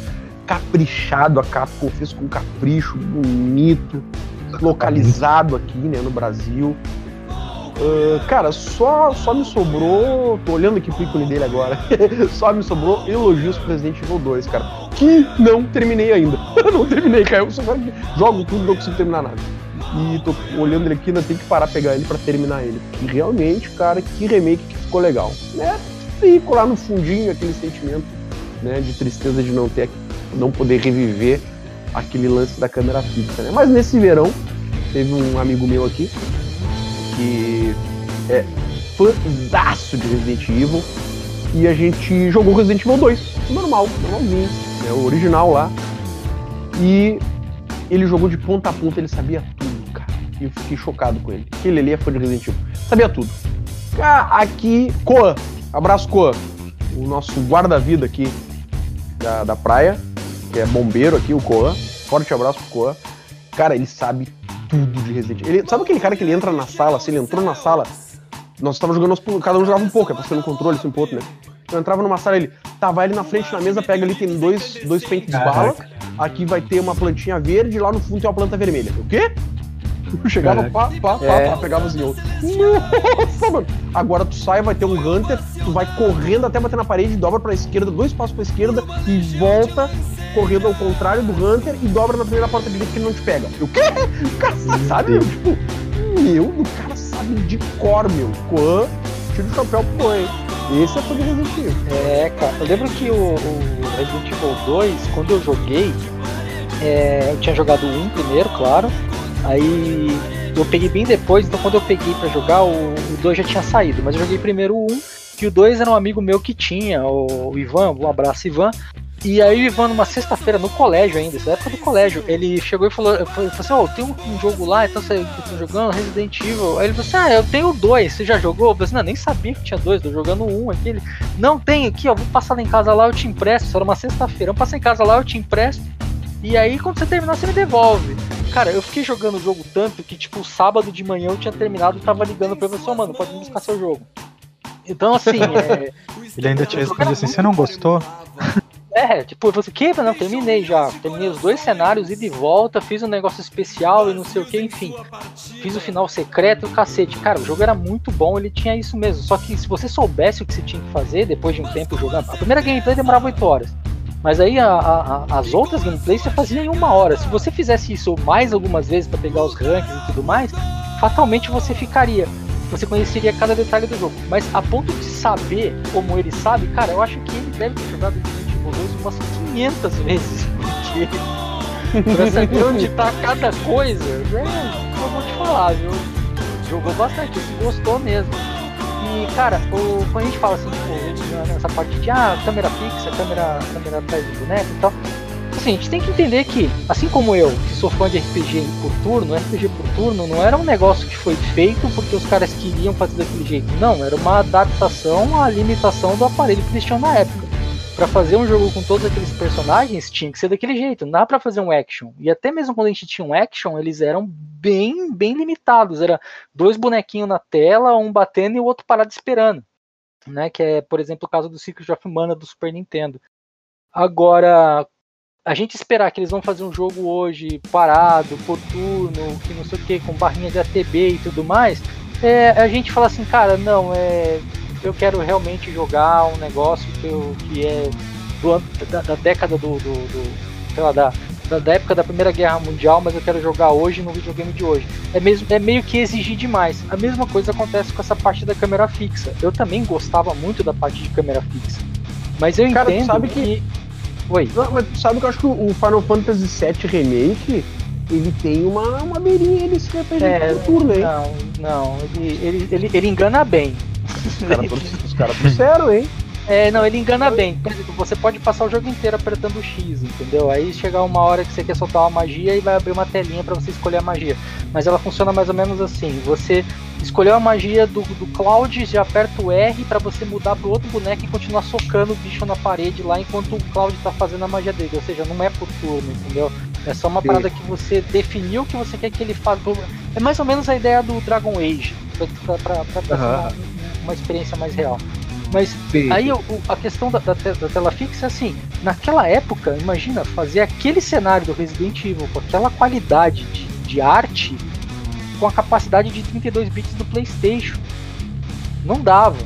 caprichado, a Capcom fez com capricho, bonito, localizado aqui, né, no Brasil. Uh, cara, só, só me sobrou. Tô olhando aqui pro ícone dele agora. só me sobrou elogios pro Resident Evil 2, cara. Que não terminei ainda. não terminei, cara. Eu só agora que jogo tudo, não consigo terminar nada. E tô olhando ele aqui, ainda tenho que parar pegar ele pra terminar ele. E realmente, cara, que remake que ficou legal. Né? Fico lá no fundinho aquele sentimento né, de tristeza de não ter, não poder reviver aquele lance da câmera fixa, né? Mas nesse verão, teve um amigo meu aqui que é fãzaço de Resident Evil e a gente jogou Resident Evil 2, normal, normalzinho, né, o original lá. E ele jogou de ponta a ponta, ele sabia tudo, cara. E eu fiquei chocado com ele. Ele ali é fã de Resident Evil. Sabia tudo. Aqui, Koa, abraço Koa, o nosso guarda-vida aqui da, da praia, que é bombeiro aqui, o Koa. Forte abraço pro Koa. Cara, ele sabe tudo de Resident Evil. Ele, sabe aquele cara que ele entra na sala, assim, ele entrou na sala, nós estávamos jogando, nós- cada um jogava um pouco, é pra ser no controle, assim, um pouco, né? Eu entrava numa sala, ele, tá, vai ali na frente na mesa, pega ali, tem dois, dois pentes de bala, aqui vai ter uma plantinha verde, lá no fundo tem uma planta vermelha. O quê? Chegava, pá, pá, pá, É. pá, pegava assim, eu, nossa, mano. Agora tu sai, vai ter um Hunter, tu vai correndo até bater na parede, dobra pra esquerda, dois passos pra esquerda e volta correndo ao contrário do Hunter e dobra na primeira porta direita que ele não te pega. O quê? O cara sabe, meu, tipo, meu, o cara sabe de cor, meu. Quan, tira o chapéu pro Quan, hein? Esse é de Resident Evil. É, cara, eu lembro que o, o Resident Evil 2, quando eu joguei, é, eu tinha jogado 1 primeiro, claro. Aí eu peguei bem depois, então quando eu peguei pra jogar, o, o 2 já tinha saído. Mas eu joguei primeiro o 1, que o 2 era um amigo meu que tinha, o, Ivan, um abraço Ivan. E aí o Ivan, numa sexta-feira, no colégio ainda, essa época do colégio, ele chegou e falou, falou assim, ó, tem um, um jogo lá, então você tá jogando Resident Evil. Aí ele falou assim, ah, eu tenho dois, você já jogou? Eu falei assim, não, nem sabia que tinha dois, tô jogando um aqui. Ele, não, tem aqui, ó, vou passar lá em casa lá, eu te empresto. Isso era uma sexta-feira, eu passei em casa lá, eu te empresto. E aí, quando você terminar, você me devolve. Cara, eu fiquei jogando o jogo tanto que, tipo, sábado de manhã eu tinha terminado e tava ligando pra ele, assim, "Ô, mano, pode me buscar seu jogo. Então, assim, é, Ele ainda te responde assim, você não gostou? é, tipo, eu falei assim, que? Não, terminei já. Terminei os dois cenários, ida e volta, fiz um negócio especial e não sei o que, enfim. Fiz o final secreto e o cacete. Cara, o jogo era muito bom, ele tinha isso mesmo. Só que se você soubesse o que você tinha que fazer depois de um tempo jogando. A primeira gameplay demorava 8 horas. Mas aí a, a, as outras gameplays você fazia em uma hora. Se você fizesse isso mais algumas vezes para pegar os rankings e tudo mais, fatalmente você ficaria. Você conheceria cada detalhe do jogo. Mas a ponto de saber como ele sabe, cara, eu acho que ele deve ter jogado Resident Evil 2 umas 500 vezes. Porque pra saber onde tá cada coisa, é, eu vou te falar, viu? Jogou bastante, gostou mesmo. E, cara, o, quando a gente fala assim, tipo, nessa parte de ah, câmera fixa, câmera, câmera atrás do boneco e tal, assim, a gente tem que entender que, assim como eu, que sou fã de RPG por turno, RPG por turno não era um negócio que foi feito porque os caras queriam fazer daquele jeito. Não, era uma adaptação à limitação do aparelho que eles tinham na época para fazer um jogo com todos aqueles personagens tinha que ser daquele jeito, não dá para fazer um action. E até mesmo quando a gente tinha um action, eles eram bem bem limitados, era dois bonequinhos na tela, um batendo e o outro parado esperando, né? Que é, por exemplo, o caso do Secret of Mana do Super Nintendo. Agora, a gente esperar que eles vão fazer um jogo hoje parado, por turno, que não sei o que, com barrinha de ATB e tudo mais, é, a gente fala assim, cara, não, é, eu quero realmente jogar um negócio que, eu, que é do, da, da, década do, do, do sei lá, da, da, época da Primeira Guerra Mundial, mas eu quero jogar hoje no videogame de hoje. É, mesmo, é meio que exigir demais. A mesma coisa acontece com essa parte da câmera fixa. Eu também gostava muito da parte de câmera fixa. Mas eu Cara, entendo sabe que... que... Oi. Não, mas tu sabe que eu acho que o Final Fantasy VII Remake ele tem uma, uma beirinha desse RPG é, turno, hein? Não, não, ele, ele, ele, ele engana bem. Os caras trouxeram, hein? É, não, ele engana bem. Por exemplo, você pode passar o jogo inteiro apertando o X, entendeu? Aí chegar uma hora que você quer soltar uma magia e vai abrir uma telinha para você escolher a magia. Mas ela funciona mais ou menos assim: você escolheu a magia do, do Cloud, já aperta o R para você mudar pro outro boneco e continuar socando o bicho na parede lá enquanto o Cloud tá fazendo a magia dele. Ou seja, não é por turno, entendeu? É só uma Sim. parada que você definiu o que você quer que ele faça. É mais ou menos a ideia do Dragon Age, pra, pra, pra, pra uhum uma experiência mais real. Mas Sim. aí o, a questão da, da, da, tela fixa é assim, naquela época, imagina fazer aquele cenário do Resident Evil com aquela qualidade de, de arte com a capacidade de 32 bits do PlayStation. Não dava,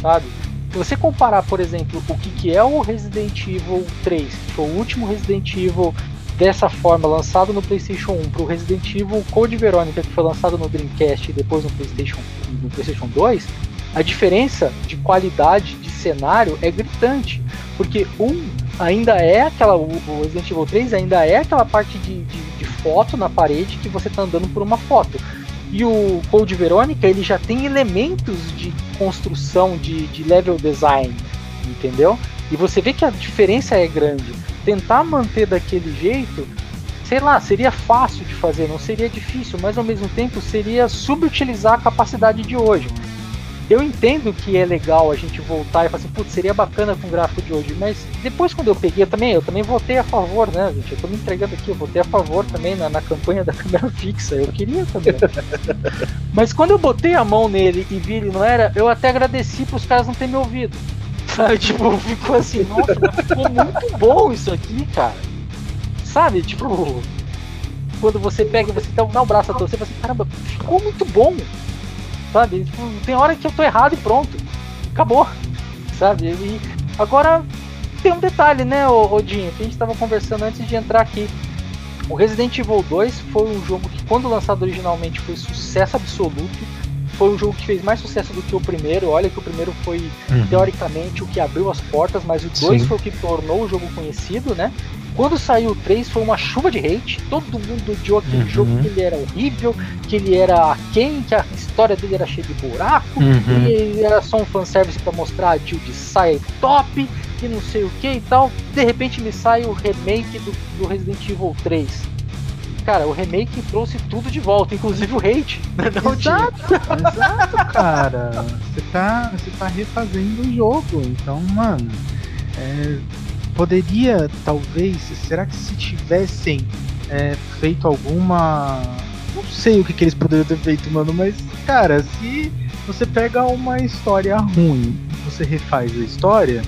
sabe? Se você comparar, por exemplo, o que, que é o Resident Evil 3, que foi o último Resident Evil dessa forma, lançado no PlayStation 1, para o Resident Evil Code Veronica, que foi lançado no Dreamcast e depois no PlayStation, no PlayStation 2, a diferença de qualidade de cenário é gritante, porque um ainda é aquela, o Resident Evil 3 ainda é aquela parte de, de, de foto na parede que você está andando por uma foto. E o Code Verônica ele já tem elementos de construção de, de level design, entendeu? E você vê que a diferença é grande. Tentar manter daquele jeito, sei lá, seria fácil de fazer, não seria difícil, mas ao mesmo tempo seria subutilizar a capacidade de hoje. Eu entendo que é legal a gente voltar e falar assim, putz, seria bacana com o gráfico de hoje, mas depois quando eu peguei eu também, eu também votei a favor, né, gente? Eu tô me entregando aqui, eu votei a favor também na, na campanha da câmera fixa, eu queria também. mas quando eu botei a mão nele e vi ele não era, eu até agradeci pros caras não terem me ouvido. Sabe, tipo, ficou assim, nossa, ficou muito bom isso aqui, cara. Sabe, tipo, quando você pega e você dá o braço a torcer, você fala assim, caramba, ficou muito bom sabe? Tipo, tem hora que eu tô errado e pronto. Acabou. Sabe? E agora tem um detalhe, né, Odinho, que a gente tava conversando antes de entrar aqui. O Resident Evil 2 foi um jogo que, quando lançado originalmente, foi sucesso absoluto. Foi um jogo que fez mais sucesso do que o primeiro. Olha que o primeiro foi, uhum. teoricamente, o que abriu as portas, mas o 2 foi o que tornou o jogo conhecido, né? Quando saiu o 3 foi uma chuva de hate, todo mundo odiou aquele uhum. jogo que ele era horrível, que ele era aquém, que a história dele era cheia de buraco, uhum. e era só um fanservice para mostrar a Jill de saia top, que não sei o que e tal. De repente me sai o remake do, do Resident Evil 3 cara, o remake trouxe tudo de volta, inclusive o hate. Né? Não exato, exato, cara. Você tá, você tá refazendo o jogo, então, mano, é, poderia, talvez, será que se tivessem é, feito alguma. Não sei o que, que eles poderiam ter feito, mano, mas, cara, se você pega uma história ruim você refaz a história,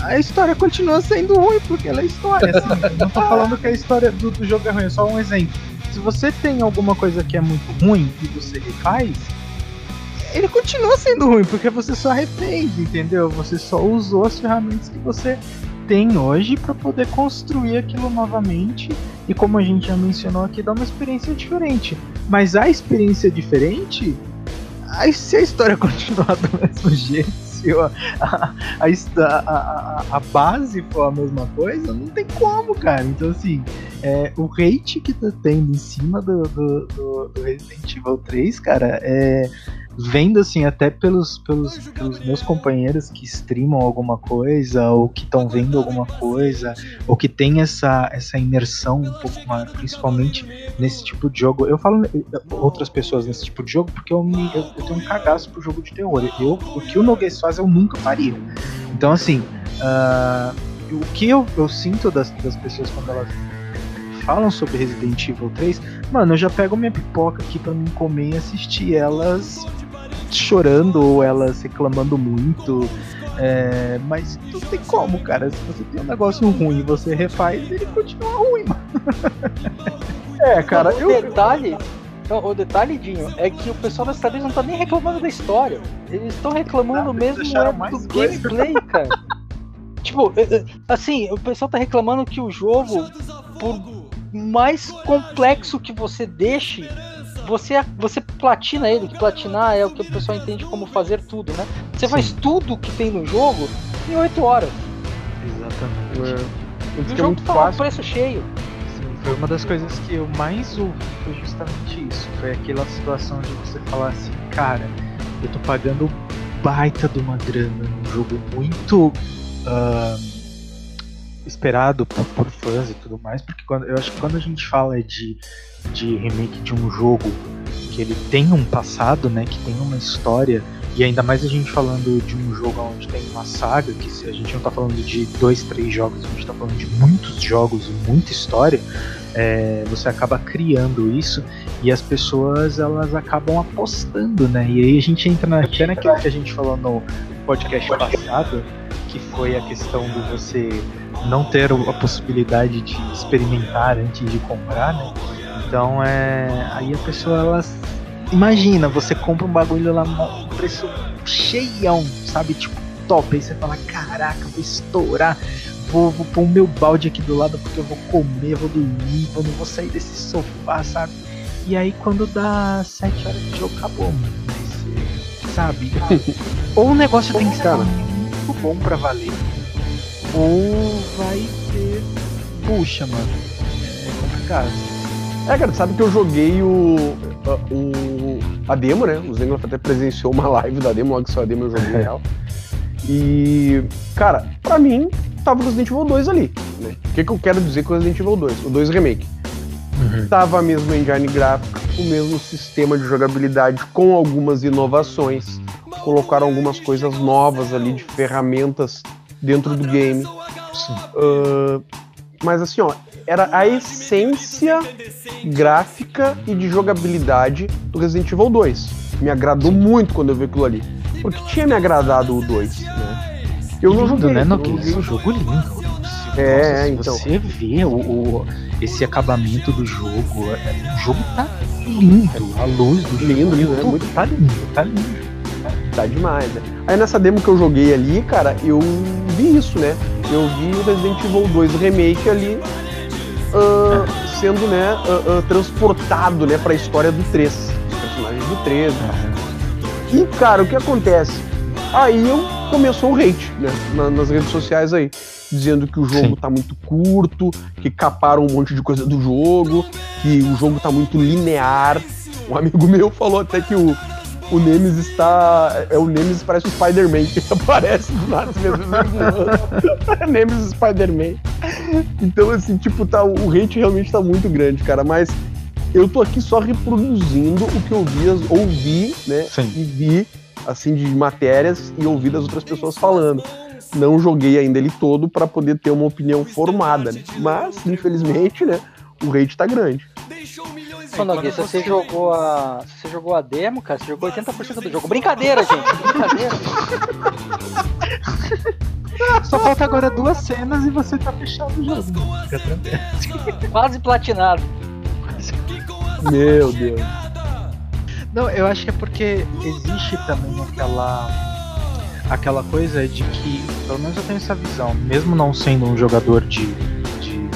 a história continua sendo ruim, porque ela é história, assim. não tô falando que a história do, do jogo é ruim, é só um exemplo. Se você tem alguma coisa que é muito ruim e você refaz, ele continua sendo ruim, porque você só refez, entendeu? Você só usou as ferramentas que você tem hoje para poder construir aquilo novamente e como a gente já mencionou aqui, dar uma experiência diferente. Mas a experiência diferente, aí se a história continuar do mesmo jeito, se a, a, a, a, base for a mesma coisa, não tem como, cara. Então, assim, é, o hate que tá tendo em cima do, do, do, do Resident Evil 3, cara, é vendo assim até pelos, pelos, pelos meus companheiros que streamam alguma coisa ou que estão vendo alguma coisa ou que tem essa, essa imersão um pouco maior, principalmente nesse tipo de jogo. Eu falo outras pessoas nesse tipo de jogo porque eu, me, eu, eu tenho um cagaço pro jogo de terror. Eu, o que o Noguês faz eu nunca faria. Então assim, uh, o que eu, eu sinto das, das pessoas quando elas falam sobre Resident Evil 3, mano, eu já pego minha pipoca aqui para mim comer e assistir elas chorando ou elas reclamando muito. É, mas não tem como, cara. Se você tem um negócio ruim e você refaz, ele continua ruim, mano. é, cara. o eu... detalhe. Então, o detalhe, Dinho, é que o pessoal dessa vez não tá nem reclamando da história. Eles estão reclamando mesmo é, do gameplay, cara. tipo, é, é, assim, o pessoal tá reclamando que o jogo, por mais complexo que você deixe, você, você platina ele, que platinar é o que o pessoal entende como fazer tudo, né? Você Sim. faz tudo que tem no jogo em 8 horas. Exatamente. É. E o jogo tá fácil. preço cheio. Sim, foi uma das coisas que eu mais ouvi, foi justamente isso. Foi aquela situação de você falar assim, cara, eu tô pagando baita de uma grana num jogo muito. Uh, esperado por, por, fãs e tudo mais, porque quando, eu acho que quando a gente fala de de remake de um jogo que ele tem um passado, né, que tem uma história, e ainda mais a gente falando de um jogo onde tem uma saga, que a gente não está falando de dois, três jogos, a gente está falando de muitos jogos e muita história, é, você acaba criando isso e as pessoas elas acabam apostando, né? E aí a gente entra na, até naquilo que a gente falou no podcast passado, que foi a questão de você não ter a possibilidade de experimentar antes de comprar, né? Então é. Aí a pessoa ela. Imagina, você compra um bagulho lá um preço cheião, sabe? Tipo, top. Aí você fala, caraca, vou estourar. Vou, vou pôr o meu balde aqui do lado porque eu vou comer, vou dormir, vou, não vou sair desse sofá, sabe? E aí quando dá 7 horas de jogo, acabou, mano. Sabe? ou o negócio tem que estar muito bom pra valer, ou vai ser. Puxa, mano. É complicado. É, cara, sabe que eu joguei o, o a demo, né? O Zengoff até presenciou uma live da demo, logo que só a demo eu joguei real. E, cara, pra mim, tava o Resident Evil 2 ali. Né? O que, que eu quero dizer com o Resident Evil 2? O 2 Remake. Uhum. Tava a mesma engine gráfica, o mesmo sistema de jogabilidade com algumas inovações. Colocaram algumas coisas novas ali de ferramentas dentro do game. Uh, mas assim, ó, era a essência gráfica e de jogabilidade do Resident Evil 2. Me agradou muito quando eu vi aquilo ali. Porque tinha me agradado o 2, né? Eu lindo, não joguei. Né, joguei. Um jogo lindo. É, Nossa, então. Você vê o, o, esse acabamento do jogo. É, o jogo tá lindo. A luz do lindo, jogo. Lindo, é muito... Tá lindo, tá lindo. Tá demais, né? Aí nessa demo que eu joguei ali, cara, eu vi isso, né? Eu vi o Resident Evil 2 Remake ali uh, sendo né, uh, uh, transportado né, para a história do 3, os personagens do 3. Né? E, cara, o que acontece? Aí eu começou o hate né, na, nas redes sociais aí, dizendo que o jogo Sim. tá muito curto, que caparam um monte de coisa do jogo, que o jogo tá muito linear. Um amigo meu falou até que o, o Nemesis está. É o Nemesis parece o Spider-Man que aparece do nada mesmo. Nemesis Spider-Man. Então, assim, tipo, tá, o hate realmente tá muito grande, cara. Mas eu tô aqui só reproduzindo o que eu vi, ouvi, né? Sim. E vi, assim, de matérias e ouvi das outras pessoas falando. Não joguei ainda ele todo para poder ter uma opinião formada, né? Mas, infelizmente, né? O hate tá grande. Ô, Nogui, se você jogou a. Você jogou a demo, cara, você jogou 80% do jogo. Brincadeira, gente! Brincadeira! Só falta agora duas cenas e você tá fechado o jogo. Quase platinado. Meu Deus. Não, eu acho que é porque existe também aquela aquela coisa de que, pelo menos eu tenho essa visão, mesmo não sendo um jogador de, de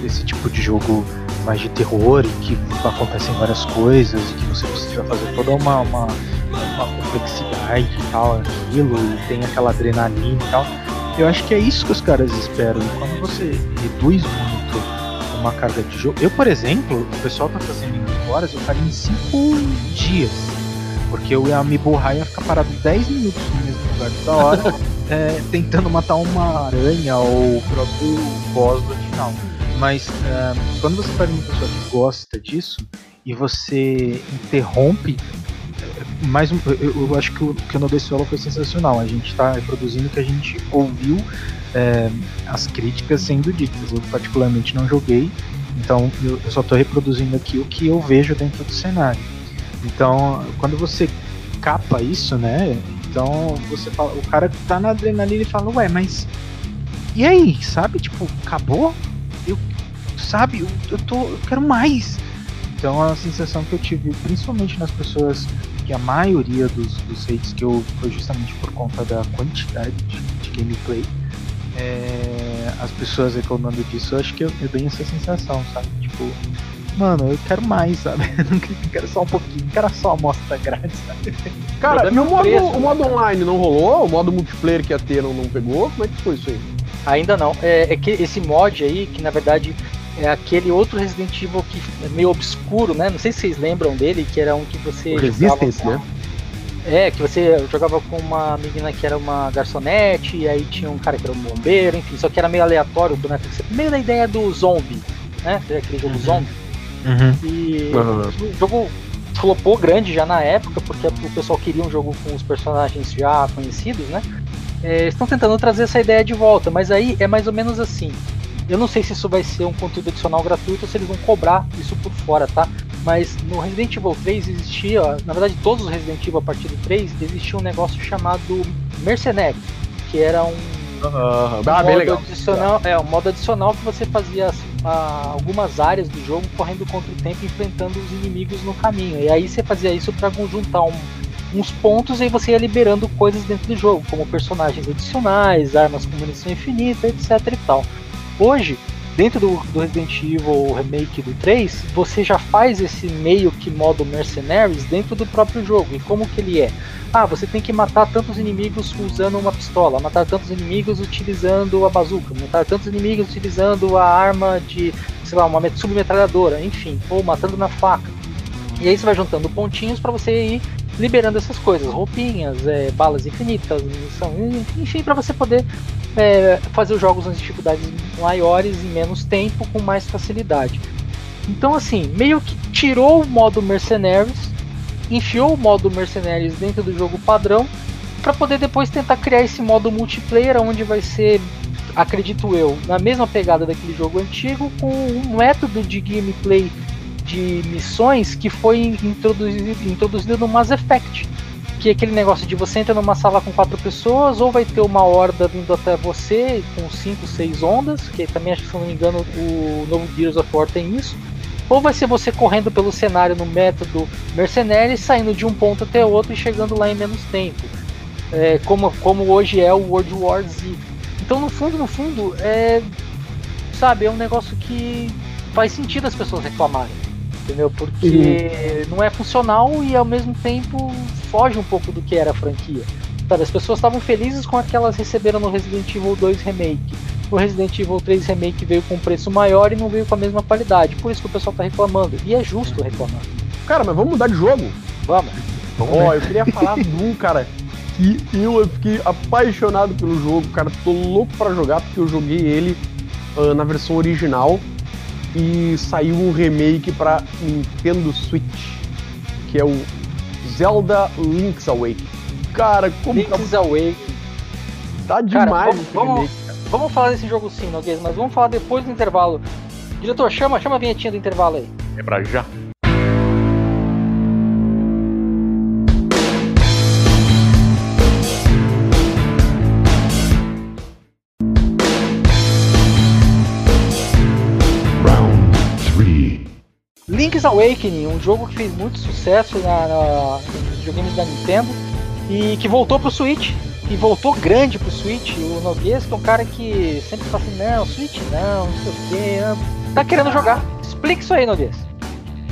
desse tipo de jogo mais de terror e que acontecem várias coisas e que você precisa fazer toda uma, uma, uma complexidade e tal, aquilo, e tem aquela adrenalina e tal. Eu acho que é isso que os caras esperam. E quando você reduz muito uma carga de jogo. Eu, por exemplo, o pessoal tá fazendo em horas, eu faria em 5 dias. Porque eu ia me borrar e ia ficar parado 10 minutos no mesmo lugar da hora, é, tentando matar uma aranha ou o próprio boss do final. Mas uh, quando você pega uma pessoa que gosta disso e você interrompe, mais um, eu, eu acho que o que o Nobel Solo foi sensacional. A gente está reproduzindo o que a gente ouviu é, as críticas sendo ditas. Eu particularmente não joguei, então eu, eu só estou reproduzindo aqui o que eu vejo dentro do cenário. Então, quando você capa isso, né? Então você fala, o cara tá na adrenalina e fala, ué, mas e aí, sabe? Tipo, acabou? Sabe? Eu, eu tô, eu quero mais. Então a sensação que eu tive, principalmente nas pessoas que a maioria dos, dos hates que eu foi justamente por conta da quantidade de, de gameplay. É, as pessoas reclamando disso, eu acho que eu, eu tenho essa sensação, sabe? Tipo, mano, eu quero mais, sabe? Eu não quero só um pouquinho, quero só a amostra grátis, sabe? Cara, e o modo, preço, o modo online não rolou? O modo multiplayer que ia ter não, não pegou? Como é que foi isso aí? Ainda não. É, é que esse mod aí, que na verdade é aquele outro Resident Evil que é meio obscuro, né? Não sei se vocês lembram dele, que era um que você. O Resistance, né? É, que você jogava com uma menina que era uma garçonete, e aí tinha um cara que era um bombeiro, enfim, só que era meio aleatório, né? Meio da ideia do zombie, né? Aquele jogo uhum. zombie. Uhum. E uhum. o jogo flopou grande já na época, porque o pessoal queria um jogo com os personagens já conhecidos, né? É, estão tentando trazer essa ideia de volta, mas aí é mais ou menos assim. Eu não sei se isso vai ser um conteúdo adicional gratuito ou se eles vão cobrar isso por fora, tá? Mas no Resident Evil 3 existia, na verdade todos os Resident Evil a partir do 3, existia um negócio chamado Mercenário, que era um, um ah, modo legal. adicional, é um modo adicional que você fazia uh, algumas áreas do jogo correndo contra o tempo, enfrentando os inimigos no caminho. E aí você fazia isso para juntar um, uns pontos e você ia liberando coisas dentro do jogo, como personagens adicionais, armas com munição infinita, etc e tal. Hoje, dentro do, do, Resident Evil Remake do 3, você já faz esse meio que modo Mercenaries dentro do próprio jogo. E como que ele é? Ah, você tem que matar tantos inimigos usando uma pistola, matar tantos inimigos utilizando a bazuca, matar tantos inimigos utilizando a arma de, sei lá, uma submetralhadora, enfim, ou matando na faca. E aí você vai juntando pontinhos para você ir liberando essas coisas, roupinhas, é, balas infinitas, munição, enfim, para você poder é, fazer os jogos nas dificuldades maiores em menos tempo, com mais facilidade. Então, assim, meio que tirou o modo Mercenaries, enfiou o modo Mercenaries dentro do jogo padrão, para poder depois tentar criar esse modo multiplayer, onde vai ser, acredito eu, na mesma pegada daquele jogo antigo, com um método de gameplay de missões que foi introduzido, introduzido no Mass Effect. Que é aquele negócio de você entra numa sala com quatro pessoas, ou vai ter uma horda vindo até você com cinco, seis ondas, que também acho que se não me engano o novo Gears of War tem isso. Ou vai ser você correndo pelo cenário no método Mercenário, saindo de um ponto até outro e chegando lá em menos tempo. É, como, como hoje é o World War Z. Então no fundo, no fundo, é. Sabe, é um negócio que faz sentido as pessoas reclamarem entendeu? Porque uhum. não é funcional e ao mesmo tempo foge um pouco do que era a franquia. Sabe, as pessoas estavam felizes com aquelas receberam no Resident Evil 2 Remake. O Resident Evil 3 Remake veio com um preço maior e não veio com a mesma qualidade. Por isso que o pessoal tá reclamando. E é justo reclamar. Cara, mas vamos mudar de jogo? Vamos. Ó, oh, eu queria falar de um, cara, que eu, eu fiquei apaixonado pelo jogo, cara. Tô louco para jogar porque eu joguei ele uh, na versão original e saiu um remake para Nintendo Switch, que é o Zelda Link's Awakening. Cara, como Link's tá... Awakening. Tá demais cara, vamos, vamos, remake, vamos, falar desse jogo sim, Noguês, mas vamos falar depois do intervalo. Diretor, chama, chama a vinhetinha do intervalo aí. É pra já. Link's Awakening, um jogo que fez muito sucesso na, na, nos videogames da Nintendo e que voltou pro Switch. e voltou grande pro Switch. O Noguês, que é um cara que sempre fala assim, não, Switch não, não sei o quê. Tá querendo jogar. Explica isso aí, Noguês.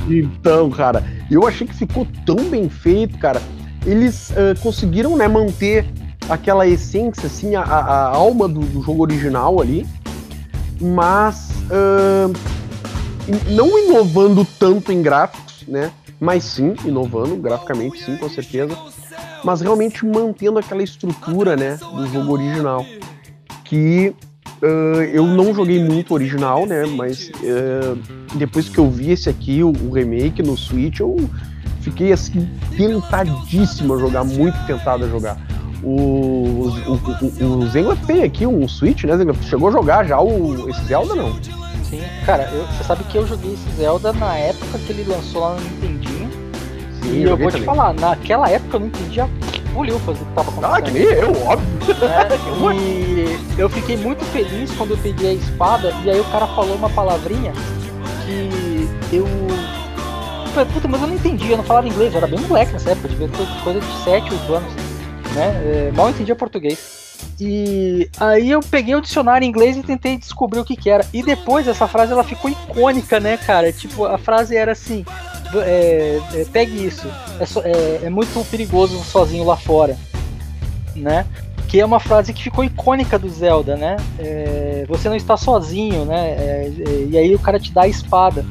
Então, cara, eu achei que ficou tão bem feito, cara. Eles uh, conseguiram, né, manter aquela essência, assim, a, a alma do, do, jogo original ali, mas uh, não inovando tanto em gráficos, né? Mas sim, inovando graficamente, sim, com certeza. Mas realmente mantendo aquela estrutura, né, do jogo original. Que uh, eu não joguei muito original, né? Mas uh, depois que eu vi esse aqui, o, o, remake no Switch, eu fiquei assim, tentadíssimo a jogar, muito tentado a jogar. O, o, o, o Zengler tem aqui um Switch, né, Zengler? Chegou a jogar já o, esse Zelda, não? Sim, cara, eu, você sabe que eu joguei esse Zelda na época que ele lançou lá no Nintendinho. Sim, e eu vou também. te falar, naquela época eu não entendia bolhufas do que tava acontecendo. Ah, que nem eu, óbvio. É, e eu fiquei muito feliz quando eu peguei a espada e aí o cara falou uma palavrinha que eu. Falei, puta, mas eu não entendi, eu não falava inglês, eu era bem moleque nessa época, devia ter coisa de 7, 8 anos né? É, mal entendia português. E aí eu peguei o dicionário em inglês e tentei descobrir o que, que era. E depois essa frase ela ficou icônica, né, cara? Tipo, a frase era assim: é, é, pegue isso, é, é, é, muito perigoso sozinho lá fora, né? Que é uma frase que ficou icônica do Zelda, né? É, você não está sozinho, né? É, e aí o cara te dá a espada.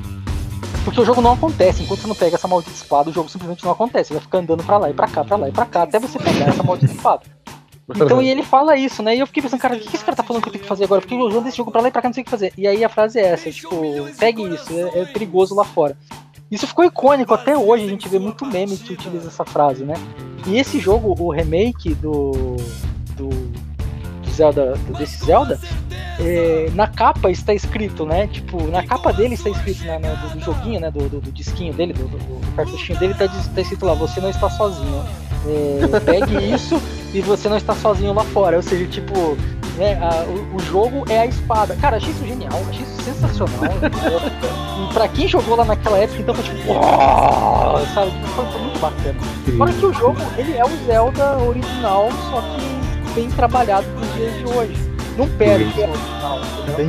Porque o jogo não acontece. Enquanto você não pega essa maldita espada, o jogo simplesmente não acontece. Você vai ficar andando pra lá e pra cá, pra lá e pra cá, até você pegar essa maldita espada. Então, e ele fala isso, né? E eu fiquei pensando, cara, o que esse cara tá falando que eu tenho que fazer agora? Porque eu jogando esse jogo pra lá e pra cá, não sei o que fazer. E aí a frase é essa, tipo, pegue isso, é, é perigoso lá fora. Isso ficou icônico, até hoje a gente vê muito meme que utiliza essa frase, né? E esse jogo, o remake do, do Zelda, desse Zelda, é, na capa está escrito, né? Tipo, na capa dele está escrito, né, do, do, joguinho, né? Do, do, do disquinho dele, do, do, cartuchinho dele, está tá escrito lá, você não está sozinho. É, pegue isso e você não está sozinho lá fora. Ou seja, tipo, né, a, o, o, jogo é a espada. Cara, achei isso genial, achei isso sensacional. e pra quem jogou lá naquela época, então foi tipo, sabe? Foi, foi muito bacana. Fora que o jogo, ele é o Zelda original, só que bem trabalhado nos dias de hoje. Não perde o original. Bem,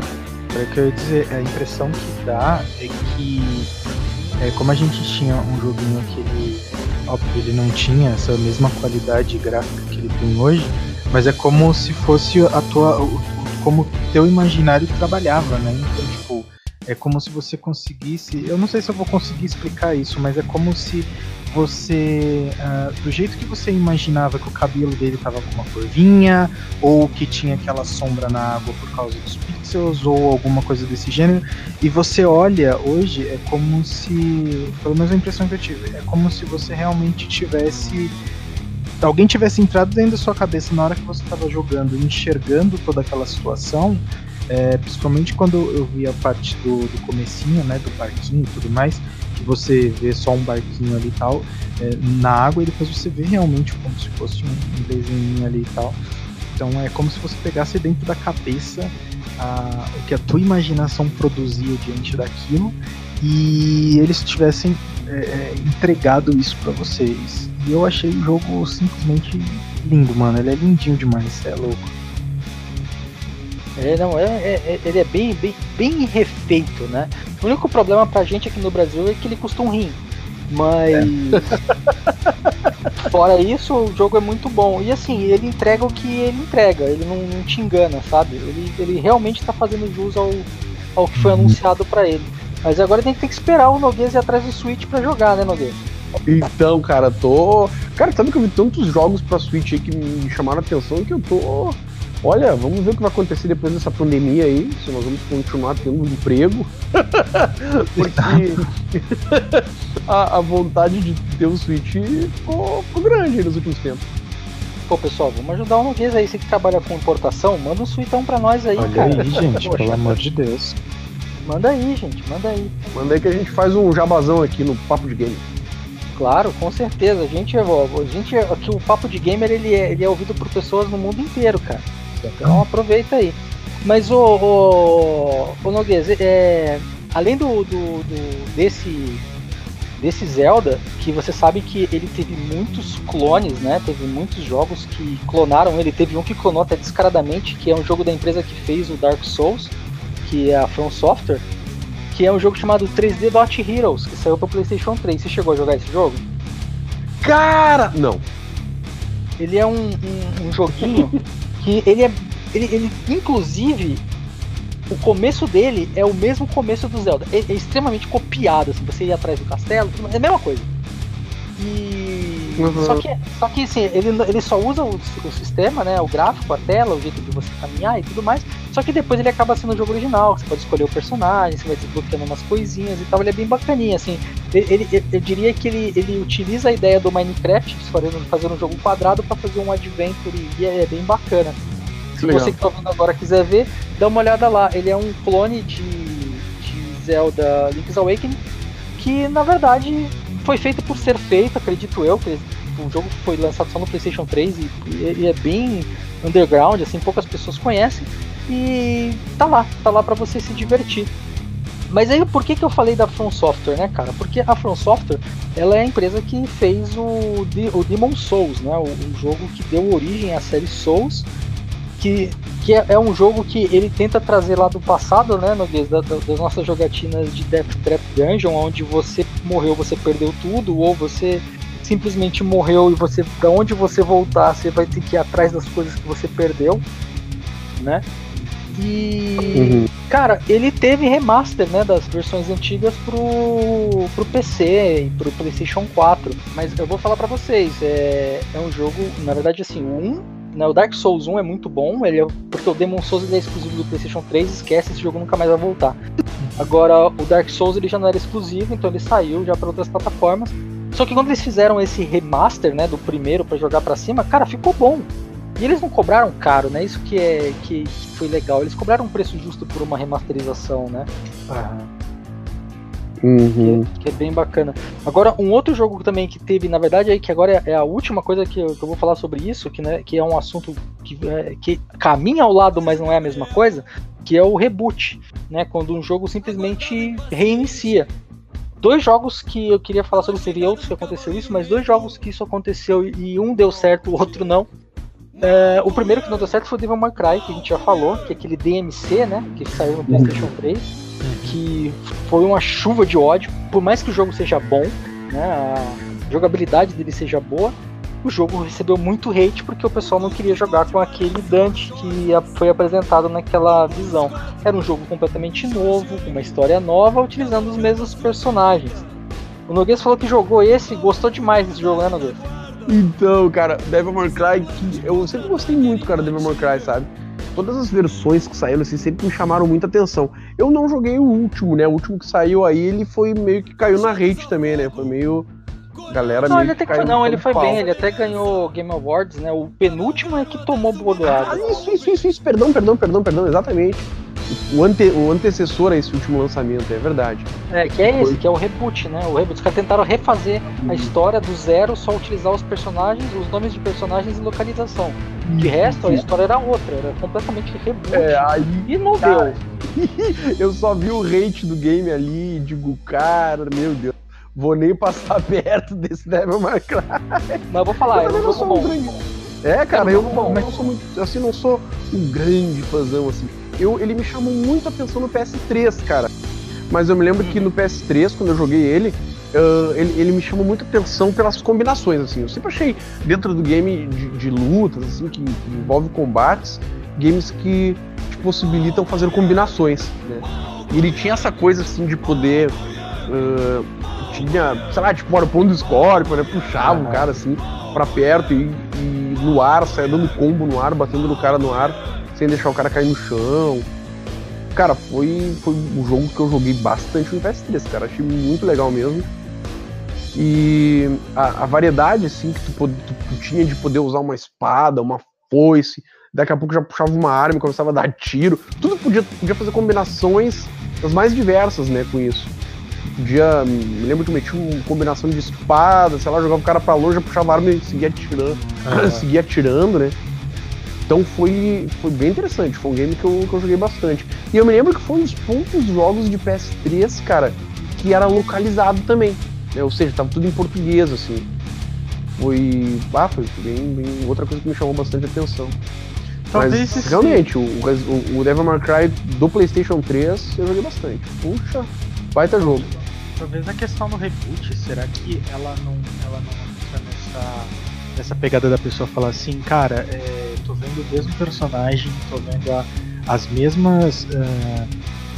é o que eu ia dizer, a impressão que dá é que é, como a gente tinha um joguinho que ele, óbvio, ele não tinha essa mesma qualidade gráfica que ele tem hoje, mas é como se fosse a tua, como teu imaginário trabalhava, né? Então, tipo, é como se você conseguisse, eu não sei se eu vou conseguir explicar isso, mas é como se você, uh, do jeito que você imaginava que o cabelo dele tava com uma curvinha, ou que tinha aquela sombra na água por causa dos pixels, ou alguma coisa desse gênero, e você olha hoje, é como se, pelo menos a impressão que eu tive, é como se você realmente tivesse alguém tivesse entrado dentro da sua cabeça na hora que você estava jogando, enxergando toda aquela situação, é, principalmente quando eu vi a parte do, do comecinho, né, do parquinho e tudo mais, que você vê só um barquinho ali e tal, é, na água, e depois você vê realmente como se fosse um, desenho ali e tal. Então é como se você pegasse dentro da cabeça a, o que a tua imaginação produzia diante daquilo e eles tivessem é, é entregado isso para vocês. E eu achei o jogo simplesmente lindo, mano. Ele é lindinho demais, é louco. Ele, não, é, é, é, ele é bem, bem, bem refeito, né? O único problema pra gente aqui no Brasil é que ele custa um rim. Mas. É. Fora isso, o jogo é muito bom. E assim, ele entrega o que ele entrega, ele não, não te engana, sabe? Ele, ele realmente tá fazendo jus ao, ao que foi uhum. anunciado para ele. Mas agora tem que ter que esperar o Noguês ir atrás do Switch para jogar, né, Noguês? Então, cara, tô. Cara, sabe que eu vi tantos jogos pra Switch aí que me chamaram a atenção que eu tô Olha, vamos ver o que vai acontecer depois dessa pandemia aí, se nós vamos continuar tendo emprego. Porque a, a, vontade de ter o Switch ficou, ficou grande nos últimos tempos. Pô, pessoal, vamos ajudar o Noguês aí, você que trabalha com importação, manda um suitão pra nós aí, Olha cara. aí, gente, Poxa, pelo amor de Deus. Manda aí, gente, manda aí. Manda aí que a gente faz um jabazão aqui no Papo de Game. Claro, com certeza. A gente, a gente aqui o Papo de Gamer ele é, ele é ouvido por pessoas no mundo inteiro, cara. Então aproveita aí. Mas o, o, o Noguês, é, além do, do, do, desse desse Zelda, que você sabe que ele teve muitos clones, né? Teve muitos jogos que clonaram ele. Teve um que clonou até descaradamente, que é um jogo da empresa que fez o Dark Souls, que é a From Software, que é um jogo chamado 3D Dot Heroes, que saiu para PlayStation 3. Você chegou a jogar esse jogo? Cara, não. Ele é um, um, um joguinho que ele é. Ele, ele, inclusive, o começo dele é o mesmo começo do Zelda. É, é extremamente copiado, assim, você ir atrás do castelo, é a mesma coisa. E. Uhum. Só que, só que assim, ele, ele só usa o, o, sistema, né? O gráfico, a tela, o jeito de você caminhar e tudo mais. Só que depois ele acaba sendo o jogo original, você pode escolher o personagem, você vai desbloqueando umas coisinhas e tal. Ele é bem bacaninha, assim. Ele, ele eu diria que ele, ele utiliza a ideia do Minecraft, fazendo, fazendo um jogo quadrado para fazer um adventure e é, é bem bacana. Se Legal. você que tá ouvindo agora quiser ver, dá uma olhada lá. Ele é um clone de, de Zelda Link's Awakening, que na verdade foi feito por ser feito, acredito eu, o jogo foi lançado só no PlayStation 3 e, e é bem underground, assim, poucas pessoas conhecem. E tá lá, tá lá para você se divertir. Mas aí por que, que eu falei da From Software, né, cara? Porque a From Software ela é a empresa que fez o, o Demon Souls, né? O, o jogo que deu origem à série Souls que, que é, é, um jogo que ele tenta trazer lá do passado, né, no da, das nossas jogatinas de Death Trap Dungeon, onde você morreu, você perdeu tudo, ou você simplesmente morreu e você, para onde você voltar, você vai ter que ir atrás das coisas que você perdeu, né? E uhum. cara, ele teve remaster, né, das versões antigas pro, pro PC e pro PlayStation 4. Mas eu vou falar para vocês, é, é um jogo, na verdade, assim, um né, o Dark Souls 1 é muito bom, ele é, porque o Demon Souls é exclusivo do PlayStation 3, esquece, esse jogo nunca mais vai voltar. Agora, o Dark Souls ele já não era exclusivo, então ele saiu já para outras plataformas. Só que quando eles fizeram esse remaster, né, do primeiro para jogar para cima, cara, ficou bom. E eles não cobraram caro, né? Isso que é que, que foi legal. Eles cobraram um preço justo por uma remasterização, né? Uhum. Que, que, é bem bacana. Agora, um outro jogo também que teve, na verdade, aí que agora é, a última coisa que eu, que eu, vou falar sobre isso, que, né, que é um assunto que, é, que caminha ao lado, mas não é a mesma coisa, que é o reboot, né? Quando um jogo simplesmente reinicia. Dois jogos que eu queria falar sobre, seria outros que aconteceu isso, mas dois jogos que isso aconteceu e um deu certo, o outro não. É, o primeiro que não deu certo foi o Devil May Cry, que a gente já falou, que é aquele DMC, né? Que saiu no PlayStation 3 que foi uma chuva de ódio. Por mais que o jogo seja bom, né, a jogabilidade dele seja boa, o jogo recebeu muito hate porque o pessoal não queria jogar com aquele Dante que foi apresentado naquela visão. Era um jogo completamente novo, com uma história nova, utilizando os mesmos personagens. O Noguês falou que jogou esse e gostou demais desse jogo, né, Noguês? Então, cara, Devil May Cry, eu sempre gostei muito, cara, Devil May Cry, sabe? Todas as versões que saíram assim, sempre me chamaram muita atenção. Eu não joguei o último, né? O último que saiu aí, ele foi meio que caiu na hate também, né? Foi meio. Galera não, ele até que, não, ele foi pau. bem, ele até ganhou Game Awards, né? O penúltimo é que tomou bordoada. Ah, isso, isso, isso, isso, perdão, perdão, perdão, perdão, exatamente. O, ante, o antecessor a esse último lançamento, é verdade. É, que é esse, que é o reboot, né? O reboot. Os caras tentaram refazer a uhum. história do zero, só utilizar os personagens, os nomes de personagens e localização. De resto, a história era outra, era completamente reboot. É, aí, e não cara, deu. eu só vi o rate do game ali digo, cara, meu Deus. Vou nem passar perto desse Devil May Cry. Mas eu vou falar, eu, eu sou um grande. É, cara, eu, bom, eu sou muito, assim, não sou um grande fãzão assim. Eu, ele me chamou muito a atenção no PS3, cara. Mas eu me lembro que no PS3, quando eu joguei ele, Uh, ele, ele, me chamou muita atenção pelas combinações, assim. Eu sempre achei, dentro do game de, de lutas, assim, que, que, envolve combates, games que te possibilitam fazer combinações, né? E ele tinha essa coisa, assim, de poder... Uh, tinha, sei lá, tipo, o arpão do Scorpion, né? Puxava uhum. o cara, assim, pra perto e, e no ar, saia dando combo no ar, batendo no cara no ar, sem deixar o cara cair no chão. Cara, foi, foi um jogo que eu joguei bastante no PS3, cara. Achei muito legal mesmo. E a, a variedade, assim, que tu, tu, tu, tinha de poder usar uma espada, uma foice, daqui a pouco já puxava uma arma e começava a dar tiro. Tudo podia, podia fazer combinações das mais diversas, né, com isso. Podia. Me lembro que eu meti uma combinação de espada, sei lá, jogava o cara pra longe, puxava a arma e seguia atirando, uhum. seguia atirando, né? Então foi, foi bem interessante, foi um game que eu, que eu joguei bastante. E eu me lembro que foi um dos poucos jogos de PS3, cara, que era localizado também. Né? Ou seja, tava tudo em português, assim. Foi. Ah, foi bem, bem outra coisa que me chamou bastante atenção. Talvez Mas realmente, o, o, o Devil May Cry do PlayStation 3 eu joguei bastante. Puxa, baita jogo. Talvez a questão do reboot, será que ela não, ela não entra nessa, nessa pegada da pessoa falar assim, cara, é, tô vendo o mesmo personagem, tô vendo a, as mesmas. Uh,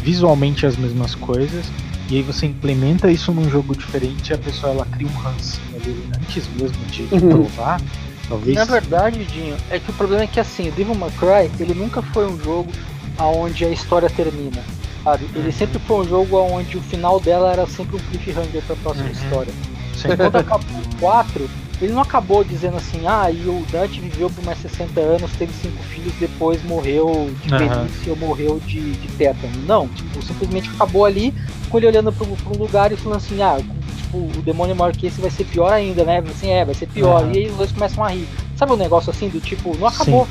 visualmente as mesmas coisas, e aí você implementa isso num jogo diferente e a pessoa ela cria um rancinho ali antes mesmo de, de Uhum. provar. Talvez. Na verdade, Dinho, é que o problema é que assim, o Devil May Cry, ele nunca foi um jogo aonde a história termina. Sabe? Ele sempre foi um jogo onde o final dela era sempre um cliffhanger pra próxima Uhum. história. Sim. Quando acabou o 4, ele não acabou dizendo assim, ah, e o Dante viveu por mais 60 anos, teve cinco filhos, depois morreu de Aham. velhice ou morreu de, de tétano. Não, tipo, simplesmente acabou ali com ele olhando pro, pro lugar e falando assim, ah, tipo, o demônio maior que esse vai ser pior ainda, né? Assim, é, vai ser pior. Aham. E aí os dois começam a rir. Sabe um negócio assim do tipo, não acabou.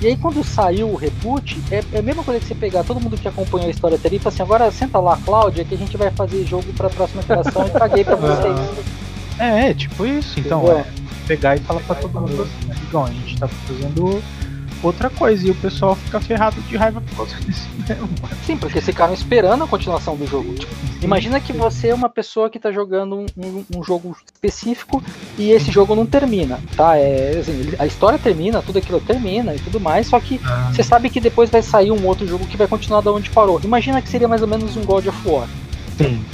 E aí quando saiu o reboot, é, é a mesma coisa que você pegar todo mundo que acompanhou a história até ali e falar assim, agora senta lá, Cláudia, que a gente vai fazer jogo pra próxima geração e paguei pra vocês. É, é, tipo isso. Então, Entendeu? é pegar e falar pra todo mundo assim, amigão, a gente tá fazendo outra coisa e o pessoal fica ferrado de raiva por causa disso mesmo. Sim, porque ficaram esperando a continuação do jogo. Tipo, imagina que você é uma pessoa que tá jogando um, um- um jogo específico e esse jogo não termina, tá? É, assim, a história termina, tudo aquilo termina e tudo mais, só que Ah, você sabe que depois vai sair um outro jogo que vai continuar da onde parou. Imagina que seria mais ou menos um God of War. sim.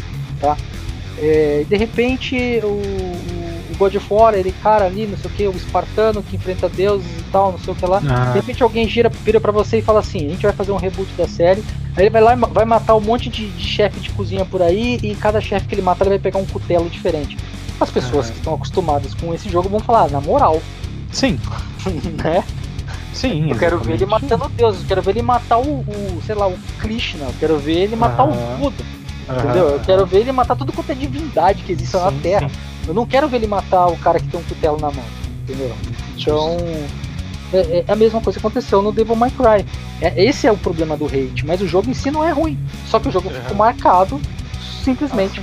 É, de repente, o, o- God of War, ele cara ali, não sei o que, o espartano que enfrenta deuses e tal, não sei o que lá. Ah, De repente alguém gira, vira pra você e fala assim, a gente vai fazer um reboot da série. Aí ele vai lá e vai matar um monte de, de chefe de cozinha por aí, e cada chefe que ele matar ele vai pegar um cutelo diferente. As pessoas Ah. que estão acostumadas com esse jogo vão falar, "Ah, na moral, sim, né? sim. Eu quero ver ele exatamente. matando deuses, eu quero ver ele matar o, o, sei lá, o Krishna, eu quero ver ele matar Aham. o Buda, Entendeu? Eu quero ver ele matar tudo quanto é divindade que existe na Sim, Terra. sim. Eu não quero ver ele matar o cara que tem um cutelo na mão, entendeu? Então, é, é a mesma coisa que aconteceu no Devil May Cry. É, esse é o problema do hate, mas o jogo em si não é ruim. Só que o jogo É. ficou marcado simplesmente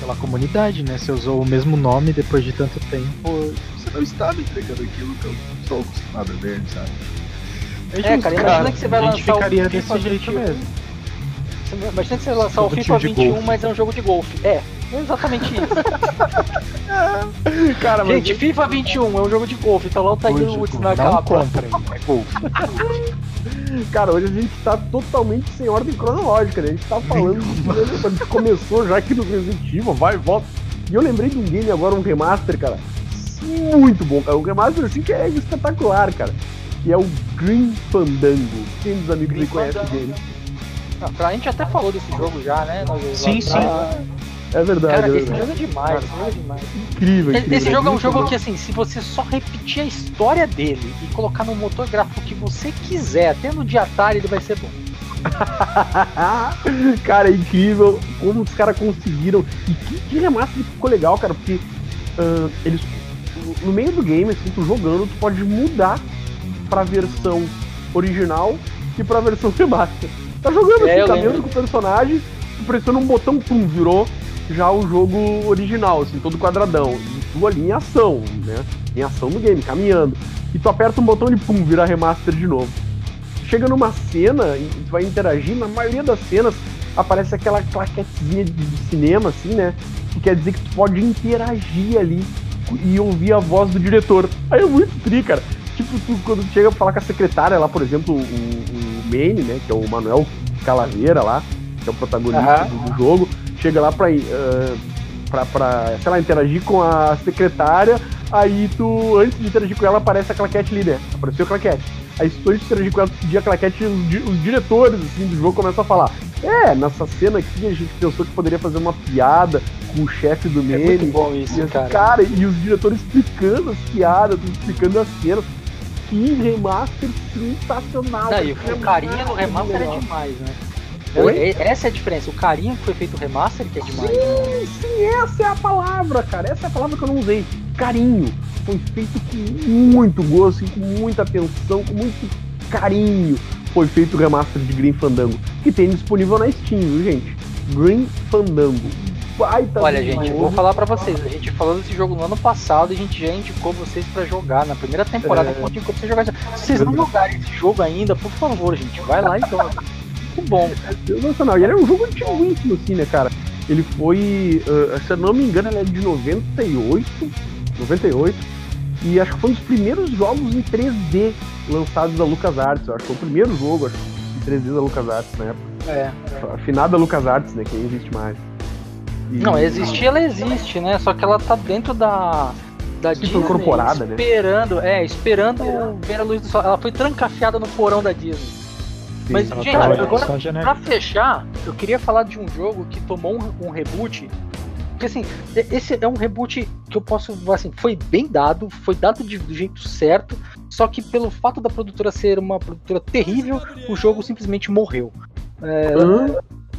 Pela comunidade, né? Você usou o mesmo nome depois de tanto tempo. Você não estava entregando aquilo que eu sou acostumado a ver, sabe? É, cara, imagina que você vai a gente lançar o ficaria FIFA desse jeito 21. mesmo. Imagina que você lançar o FIFA de 21, golfe. mas é um jogo de golfe. É, é exatamente isso. Cara, mas Gente, FIFA 21 é um jogo de golfe, tá lá o Tiger Woods na capa. comprem, é golfe. Cara, hoje a gente tá totalmente sem ordem cronológica, né? A gente tá falando de gente começou já aqui no Resident Evil, vai e volta. E eu lembrei de um game agora, um remaster, cara. Muito bom, cara. Um remaster assim que é espetacular, cara. Que é o Green Fandango. Quem dos amigos Green aí conhece Fandango. game? Ah, a gente até falou desse jogo já, né? Nós- Sim, sim. É verdade, Cara, é esse verdade. jogo é demais, esse jogo é demais. Incrível, incrível. Esse jogo é um jogo bom. que, assim, se você só repetir a história dele e colocar no motor gráfico que você quiser, até no de Atari, ele vai ser bom. cara, é incrível como os caras conseguiram. E que, que remaster ficou legal, cara, porque ah, eles. No meio do game, assim, tu jogando, tu pode mudar pra versão original e pra versão remaster. Tá jogando É, assim, tá lembro. vendo com o personagem, tu pressiona um botão, pum, virou já o jogo original, assim, todo quadradão. E tu ali em ação, né? Em ação no game, caminhando. E tu aperta um botão e pum, vira remaster de novo chega numa cena e tu vai interagir, na maioria das cenas aparece aquela claquetezinha de, de cinema, assim, né? Que quer dizer que tu pode interagir ali e ouvir a voz do diretor. Aí é muito tri, cara. Tipo, tu, quando tu chega pra falar com a secretária lá, por exemplo, o, o Maine, né? Que é o Manuel Calaveira lá, que é o protagonista Aham. do, jogo, chega lá pra, eh, pra, pra, sei lá, interagir com a secretária, aí tu, antes de interagir com ela, aparece a claquete ali, né? Apareceu a claquete. Aí se tu antes de interagir com ela, tu pedir a claquete, os, di- os diretores assim, do jogo começam a falar é, nessa cena aqui a gente pensou que poderia fazer uma piada com o chefe do É Manny. muito bom E, isso, assim, cara. cara, e os diretores explicando as piadas, explicando as cenas. Que remaster sensacional. Não, e cara. o carinha do remaster é demais, né? Oi? Essa é a diferença. O carinha que foi feito o remaster que é demais. Sim, sim, essa é a palavra, cara. Essa é a palavra que eu não usei. Carinho. Foi feito com muito gosto, com muita atenção, com muito carinho. Foi feito o remaster de Green Fandango, que tem disponível na Steam, viu, gente? Green Fandango. Baita Olha, gente, jogo. vou falar pra vocês. A gente falou desse jogo no ano passado e a gente já indicou vocês pra jogar. Na primeira temporada, É. a gente indicou pra vocês jogarem. Se vocês não jogarem esse jogo ainda, por favor, gente, vai lá e joga. Muito bom. Sensacional. E ele é um jogo antiguíssimo, assim, né, cara? Ele foi, ah, se eu não me engano, ele é de 98, 98. E acho que foi um dos primeiros jogos em 3D lançados da LucasArts. Eu acho que foi o primeiro jogo, acho, em 3D da LucasArts na época. É. A Afinada LucasArts, né, que nem existe mais. Não, existir ela existe, né? Só que ela tá dentro da. Da Sim, foi incorporada, né? esperando, é, esperando ver a luz do sol. Ela foi trancafiada no porão da Disney. Mas, Ela gente, tá agora. Pra fechar, eu queria falar de um jogo que tomou um, um reboot. Porque assim, esse é um reboot que eu posso. Assim, foi bem dado, foi dado de- do jeito certo. Só que pelo fato da produtora ser uma produtora terrível, o jogo simplesmente morreu. É, Hã?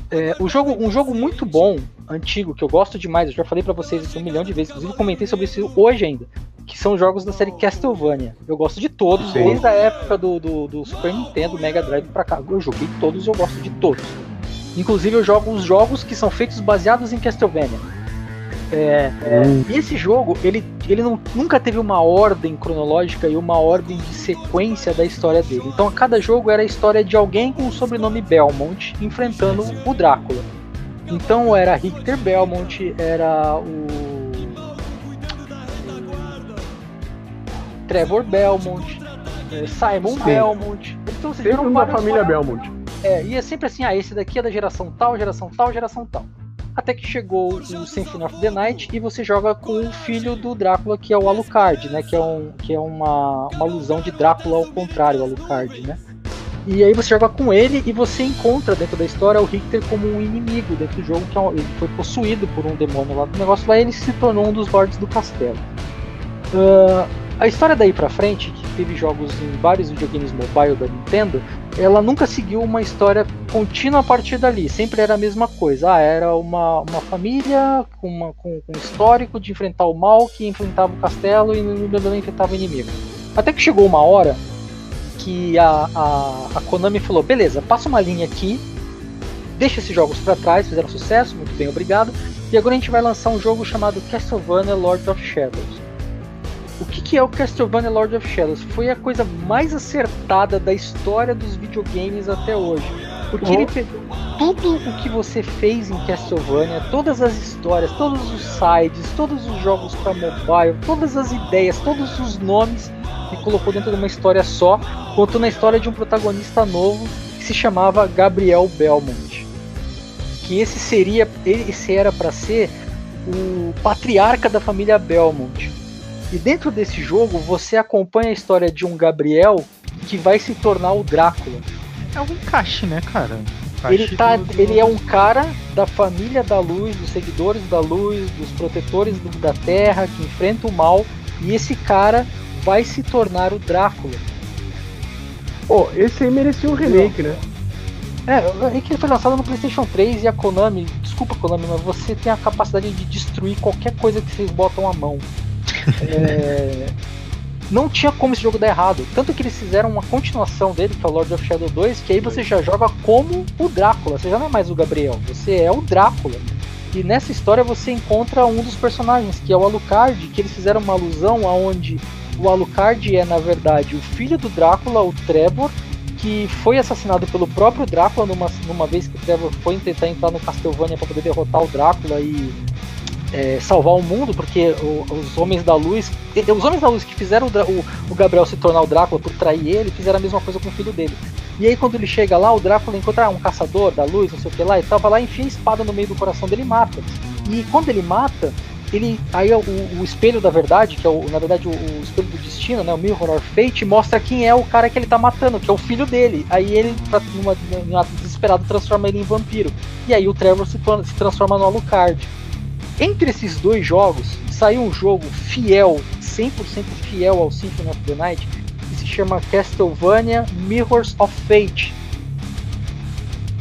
é, o jogo, um jogo muito bom, antigo, que eu gosto demais, eu já falei pra vocês isso um milhão de vezes, inclusive comentei sobre isso hoje ainda, que são jogos da série Castlevania. Eu gosto de todos, Sim. desde a época do, do, do Super Nintendo, Mega Drive pra cá. Eu joguei todos e eu gosto de todos. Inclusive eu jogo os jogos que são feitos baseados em Castlevania. É, é, e esse jogo, ele, ele não- nunca teve uma ordem cronológica e uma ordem de sequência da história dele. Então, cada jogo era a história de alguém com o sobrenome Belmont enfrentando o Drácula. Então, era Richter Belmont, era o. Trevor Belmont, eh, Simon Sim. Belmont. Então, você Sempre viram um da vários família Belmont. é, e é sempre assim, ah, esse daqui é da geração tal, geração tal, geração tal. Até que chegou o Symphony of the Night e você joga com o filho do Drácula, que é o Alucard, né? Que é, um, que é uma, uma alusão de Drácula ao contrário, o Alucard, né? E aí você joga com ele e você encontra dentro da história o Richter como um inimigo dentro do jogo, que é ele foi possuído por um demônio lá do negócio lá ele se tornou um dos lords do castelo. Ah, a história daí pra frente, que teve jogos em vários videogames mobile da Nintendo, ela nunca seguiu uma história contínua a partir dali. Sempre era a mesma coisa. Ah, era uma, uma família com, uma, com, com um histórico de enfrentar o mal que enfrentava o castelo e não enfrentava o inimigo. Até que chegou uma hora que a, a, a Konami falou: beleza, passa uma linha aqui, deixa esses jogos pra trás, fizeram sucesso, muito bem, obrigado. E agora a gente vai lançar um jogo chamado Castlevania Lord of Shadows. O que, que é o Castlevania Lord of Shadows? Foi a coisa mais acertada da história dos videogames até hoje. Porque Oh. ele pegou tudo o que você fez em Castlevania, todas as histórias, todos os sides, todos os jogos para mobile, todas as ideias, todos os nomes e colocou dentro de uma história só, contando a história de um protagonista novo que se chamava Gabriel Belmont. Que esse seria, esse era para ser o patriarca da família Belmont. E dentro desse jogo você acompanha a história de um Gabriel que vai se tornar o Drácula. É um encaixe, né, cara? Ele, tá, ele é um cara da família da luz, dos seguidores da luz, dos protetores da terra, que enfrenta o mal, e esse cara vai se tornar o Drácula. Pô, esse aí merecia um remake, né? É, é que ele foi lançado no PlayStation 3 e a Konami, desculpa Konami, mas você tem a capacidade de destruir qualquer coisa que vocês botam a mão. É, não tinha como esse jogo dar errado. Tanto que eles fizeram uma continuação dele, que é o Lord of Shadow 2, que aí você já joga como o Drácula. Você já não é mais o Gabriel, você é o Drácula. E nessa história você encontra um dos personagens, que é o Alucard, que eles fizeram uma alusão aonde o Alucard é, na verdade, o filho do Drácula, o Trevor, que foi assassinado pelo próprio Drácula numa, numa vez que o Trevor foi tentar entrar no Castlevania para poder derrotar o Drácula e é, salvar o mundo, porque o- os Homens da Luz. Os Homens da Luz que fizeram o, o- o Gabriel se tornar o Drácula por trair ele, fizeram a mesma coisa com o filho dele. E aí quando ele chega lá, o Drácula encontra ah, um caçador da luz, não sei o que lá, e tava lá, enfia a espada no meio do coração dele e mata. E quando ele mata, ele. Aí o, o espelho da verdade, que é o, na verdade o, o espelho do destino, né? O Mirror of Fate, mostra quem é o cara que ele tá matando, que é o filho dele. Aí ele, numa, numa desesperado, transforma ele em vampiro. E aí o Trevor se, se transforma no Alucard. Entre esses dois jogos, saiu um jogo fiel, 100% fiel ao Symphony of the Night, que se chama Castlevania Mirrors of Fate.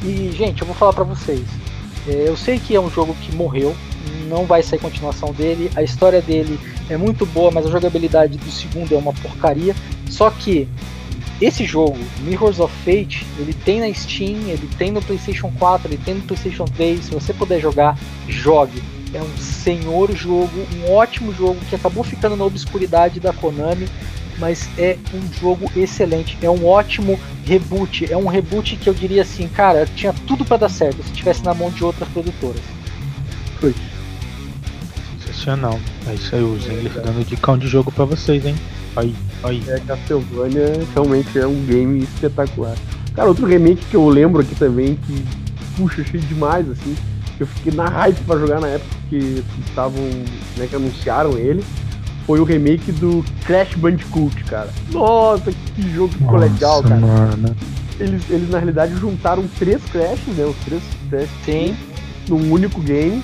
E, gente, eu vou falar pra vocês. é, eu sei que é um jogo que morreu, não vai sair continuação dele, a história dele é muito boa, mas a jogabilidade do segundo é uma porcaria. Só que esse jogo, Mirrors of Fate, ele tem na Steam, ele tem no PlayStation 4, ele tem no PlayStation 3. Se você puder jogar, jogue. É um senhor jogo, um ótimo jogo que acabou ficando na obscuridade da Konami, mas é um jogo excelente. É um ótimo reboot. É um reboot que eu diria assim, cara, tinha tudo para dar certo se tivesse na mão de outras produtoras. Foi. Sensacional. É isso aí, o Zengler dando dicão de jogo para vocês, hein? Aí, aí. É, Castlevania realmente é um game espetacular. Cara, outro remake que eu lembro aqui também, que puxa, achei demais, assim, que eu fiquei na hype pra jogar na época que estavam, né, que anunciaram ele, foi o remake do Crash Bandicoot, cara. Nossa, que jogo ficou Nossa, legal, cara. Mano. Eles, eles na realidade juntaram três Crashes, né, os três Crashes Sim. num único game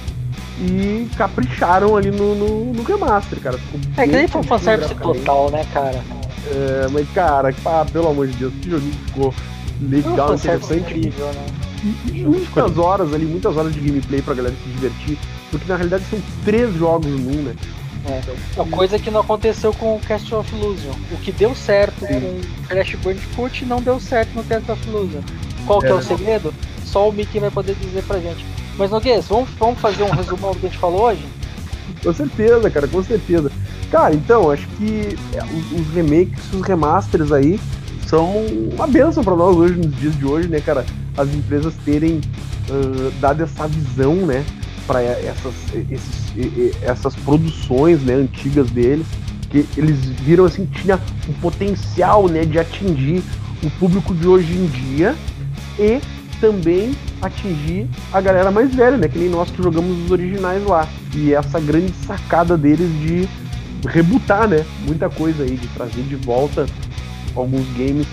e capricharam ali no, no, no remaster, cara. Ficou É que nem foi um fanservice total, né, cara? É, mas cara, ah, pelo amor de Deus, que joguinho ficou legal, interessante. incrível, né? E, e muitas horas ali, muitas horas de gameplay pra galera se divertir. Porque na realidade são três jogos num, né? É. Uma coisa que não aconteceu com o Cast of Illusion. O que deu certo com o Crash Bandicoot não deu certo no Cast of Illusion. Qual que é, É. o segredo? Só o Mickey vai poder dizer pra gente. Mas Noguês, vamos, vamos fazer um resumão do que a gente falou hoje? Com certeza, cara, com certeza. Cara, então, acho que é, os, remakes, os remasters aí são uma benção pra nós hoje, nos dias de hoje, né, cara? As empresas terem ah, dado essa visão, né, para essas, esses- essas produções, né, antigas deles, que eles viram assim tinha um potencial, né, de atingir o público de hoje em dia e também atingir a galera mais velha, né? Que nem nós que jogamos os originais lá. E essa grande sacada deles de rebutar, né? Muita coisa aí, de trazer de volta alguns games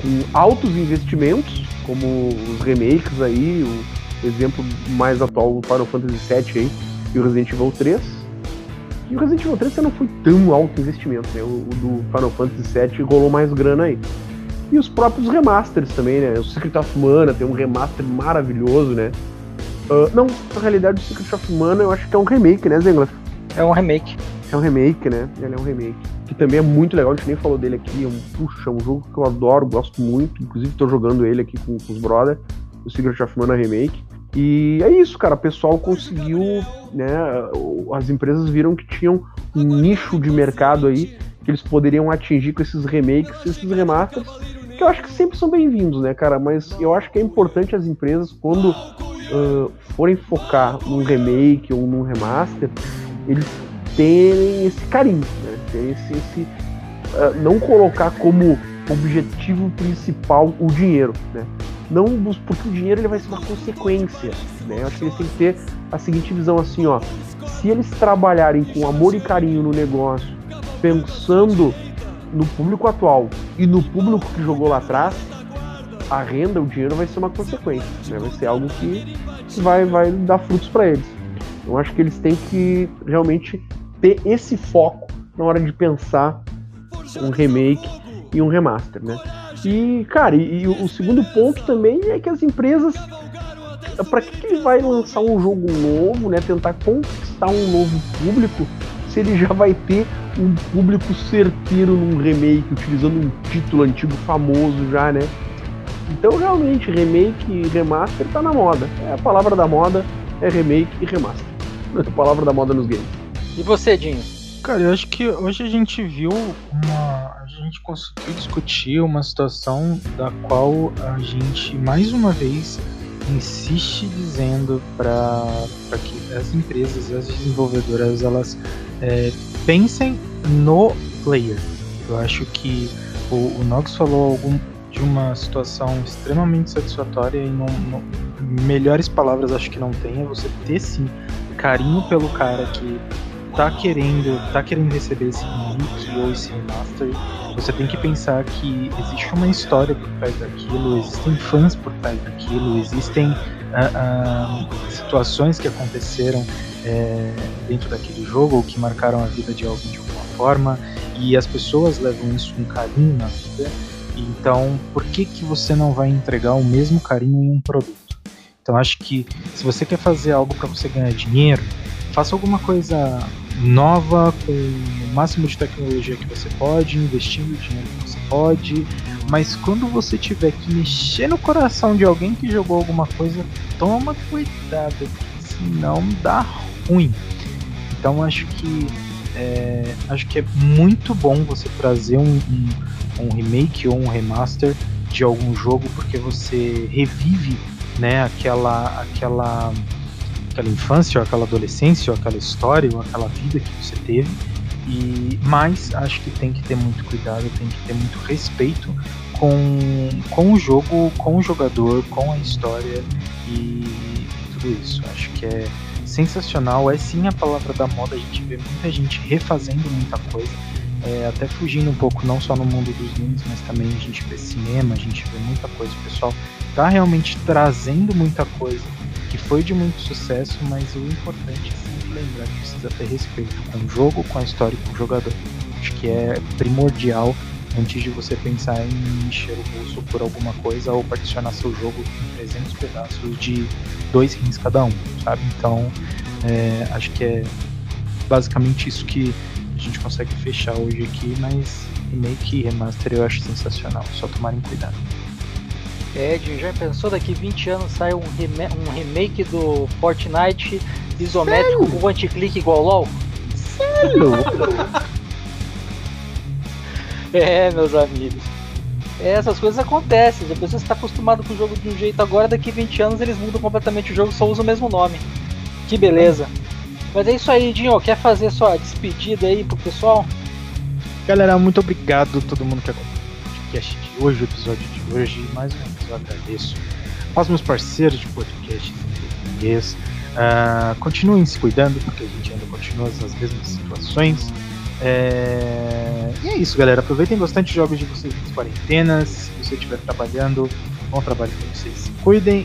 com altos investimentos, como os remakes aí, o exemplo mais atual, o Final Fantasy VII aí, e o Resident Evil 3. E o Resident Evil 3 não foi tão alto investimento, né? O, o do Final Fantasy VII rolou mais grana aí. E os próprios remasters também, né? O Secret of Mana tem um remaster maravilhoso, né? Ah, não, na realidade o Secret of Mana eu acho que é um remake, né, Zengler? É um remake. É um remake, né? Ele é um remake. Que também é muito legal, a gente nem falou dele aqui. É um, puxa, é um jogo que eu adoro, gosto muito. Inclusive tô jogando ele aqui com, com os brother. O Secret of Mana Remake. E é isso, cara. O pessoal conseguiu, né? As empresas viram que tinham um nicho de mercado aí que eles poderiam atingir com esses remakes, esses remasters, que eu acho que sempre são bem-vindos, né, cara? Mas eu acho que é importante as empresas, quando ah, forem focar num remake ou num remaster, eles terem esse carinho, né? Terem esse, esse, ah, não colocar como objetivo principal o dinheiro, né? Não porque o dinheiro ele vai ser uma consequência, né? Eu acho que eles têm que ter a seguinte visão assim, ó. Se eles trabalharem com amor e carinho no negócio, pensando no público atual e no público que jogou lá atrás, a renda, o dinheiro vai ser uma consequência, né? Vai ser algo que vai, vai dar frutos para eles. Eu acho que eles têm que realmente ter esse foco na hora de pensar um remake e um remaster, né? E, cara, e, e o segundo ponto também é que as empresas. Pra que, que ele vai lançar um jogo novo, né? Tentar conquistar um novo público se ele já vai ter um público certeiro num remake, utilizando um título antigo famoso já, né? Então realmente remake e remaster tá na moda. É a palavra da moda é remake e remaster. A palavra da moda nos games. E você, Dinho? Cara, eu acho que hoje a gente viu uma. A gente conseguiu discutir uma situação da qual a gente, mais uma vez, insiste dizendo para que as empresas, as desenvolvedoras, elas é, pensem no player. Eu acho que o, o Nox falou algum, de uma situação extremamente satisfatória e não, não- melhores palavras acho que não tem é você ter sim carinho pelo cara que tá querendo, tá querendo receber esse remake ou esse remaster, você tem que pensar que existe uma história por trás daquilo, existem fãs por trás daquilo, existem ah, ah, situações que aconteceram é, dentro daquele jogo ou que marcaram a vida de alguém de alguma forma e as pessoas levam isso com carinho na vida. Então, por que que você não vai entregar o mesmo carinho em um produto? Então, acho que se você quer fazer algo para você ganhar dinheiro, faça alguma coisa nova com o máximo de tecnologia que você pode, investindo o dinheiro que você pode, Mas quando você tiver que mexer no coração de alguém que jogou alguma coisa, toma cuidado, senão dá ruim. Então acho que é, acho que é muito bom você trazer um, um, um, remake ou um remaster de algum jogo, porque você revive né, aquela, aquela, aquela infância, ou aquela adolescência, ou aquela história, ou aquela vida que você teve. E, mas acho que tem que ter muito cuidado, tem que ter muito respeito com, com o jogo, com o jogador, com a história e tudo isso. Acho que é sensacional, é sim a palavra da moda, a gente vê muita gente refazendo muita coisa, é, até fugindo um pouco, não só no mundo dos games, mas também a gente vê cinema, a gente vê muita coisa, o pessoal tá realmente trazendo muita coisa que foi de muito sucesso, mas o importante é sempre lembrar que precisa ter respeito com o jogo, com a história e com o jogador. Acho que é primordial antes de você pensar em encher o bolso por alguma coisa ou particionar seu jogo em 300 pedaços de dois rins cada um, sabe? Então, é, acho que é basicamente isso que a gente consegue fechar hoje aqui, mas remake e remaster eu acho sensacional, só tomarem cuidado. É, já pensou daqui 20 anos sai um, rem um remake do Fortnite isométrico Sério? com anti-clique igual LOL? Sério? É, meus amigos. É, essas coisas acontecem. A pessoa está acostumado com o jogo de um jeito agora, daqui 20 anos eles mudam completamente o jogo, só usam o mesmo nome. Que beleza. Mas é isso aí, Dinho. Quer fazer sua despedida aí pro pessoal? Galera, muito obrigado a todo mundo que acompanhou podcast de hoje, o episódio de hoje. Mais uma vez eu agradeço aos meus parceiros de podcast em português. Uh, continuem se cuidando, porque a gente ainda continua nas mesmas situações. É... E é isso, galera. Aproveitem bastante jogos de vocês nas quarentenas. Se você estiver trabalhando, bom trabalho para vocês. Se cuidem.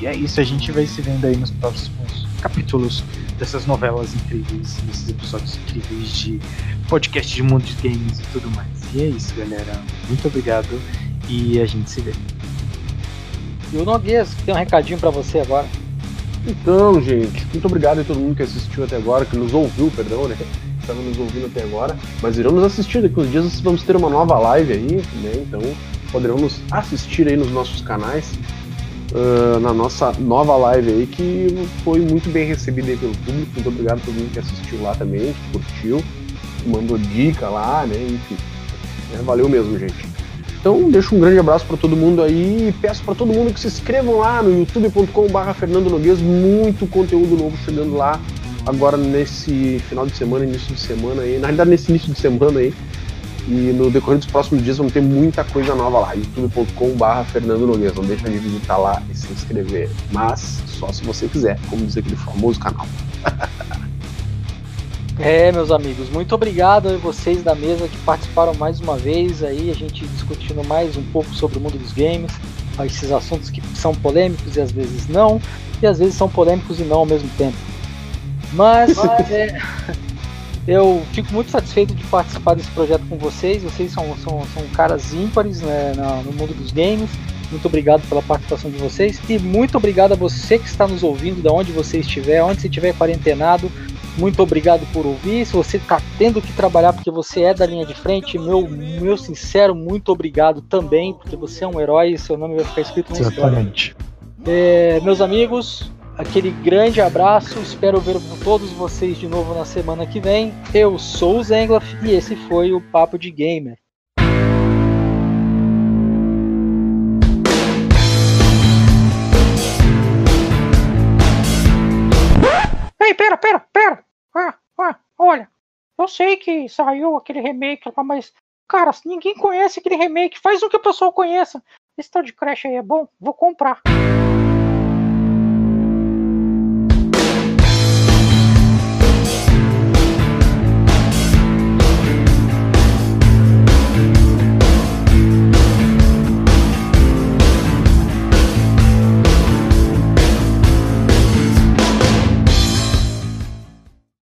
E é isso. A gente vai se vendo aí nos próximos capítulos dessas novelas incríveis, desses episódios incríveis de podcast de mundo de games e tudo mais. E é isso, galera. Muito obrigado e a gente se vê. E o Noguês tem um recadinho para você agora. Então, gente, muito obrigado a todo mundo que assistiu até agora, que nos ouviu, perdão, né? estava nos ouvindo até agora, mas irão nos assistir daqui uns dias vamos ter uma nova live aí, né? Então poderão nos assistir aí nos nossos canais. Uh, na nossa nova live aí, que foi muito bem recebida aí pelo público. Muito obrigado a todo mundo que assistiu lá também, que curtiu, que mandou dica lá, né? Enfim. Né? Valeu mesmo, gente. Então, deixo um grande abraço para todo mundo aí e peço para todo mundo que se inscrevam lá no youtube.com/barra Fernando Noguês. Muito conteúdo novo chegando lá agora nesse final de semana, início de semana aí, na realidade nesse início de semana aí. E no decorrer dos próximos dias vamos ter muita coisa nova lá, youtube.com.br Fernando Noguês. Não deixa de visitar lá e se inscrever. Mas só se você quiser, como diz aquele famoso canal. É, meus amigos, muito obrigado a vocês da mesa que participaram mais uma vez aí, a gente discutindo mais um pouco sobre o mundo dos games, esses assuntos que são polêmicos e às vezes não, e às vezes são polêmicos e não ao mesmo tempo. Mas é, eu fico muito satisfeito de participar desse projeto com vocês. Vocês são, são, são caras ímpares né, no mundo dos games. Muito obrigado pela participação de vocês. E muito obrigado a você que está nos ouvindo, de onde você estiver, onde você estiver quarentenado. Muito obrigado por ouvir. Se você está tendo que trabalhar porque você é da linha de frente, meu, meu sincero muito obrigado também, porque você é um herói e seu nome vai ficar escrito na Exatamente. história. É, meus amigos, aquele grande abraço. Espero ver todos vocês de novo na semana que vem. Eu sou o Zenglaf e esse foi o Papo de Gamer. Ei, pera, pera, pera! Ah, ah, olha, eu sei que saiu aquele remake lá, mas, cara, ninguém conhece aquele remake. Faz um que o pessoal conheça. Esse tal de Crash aí é bom? Vou comprar.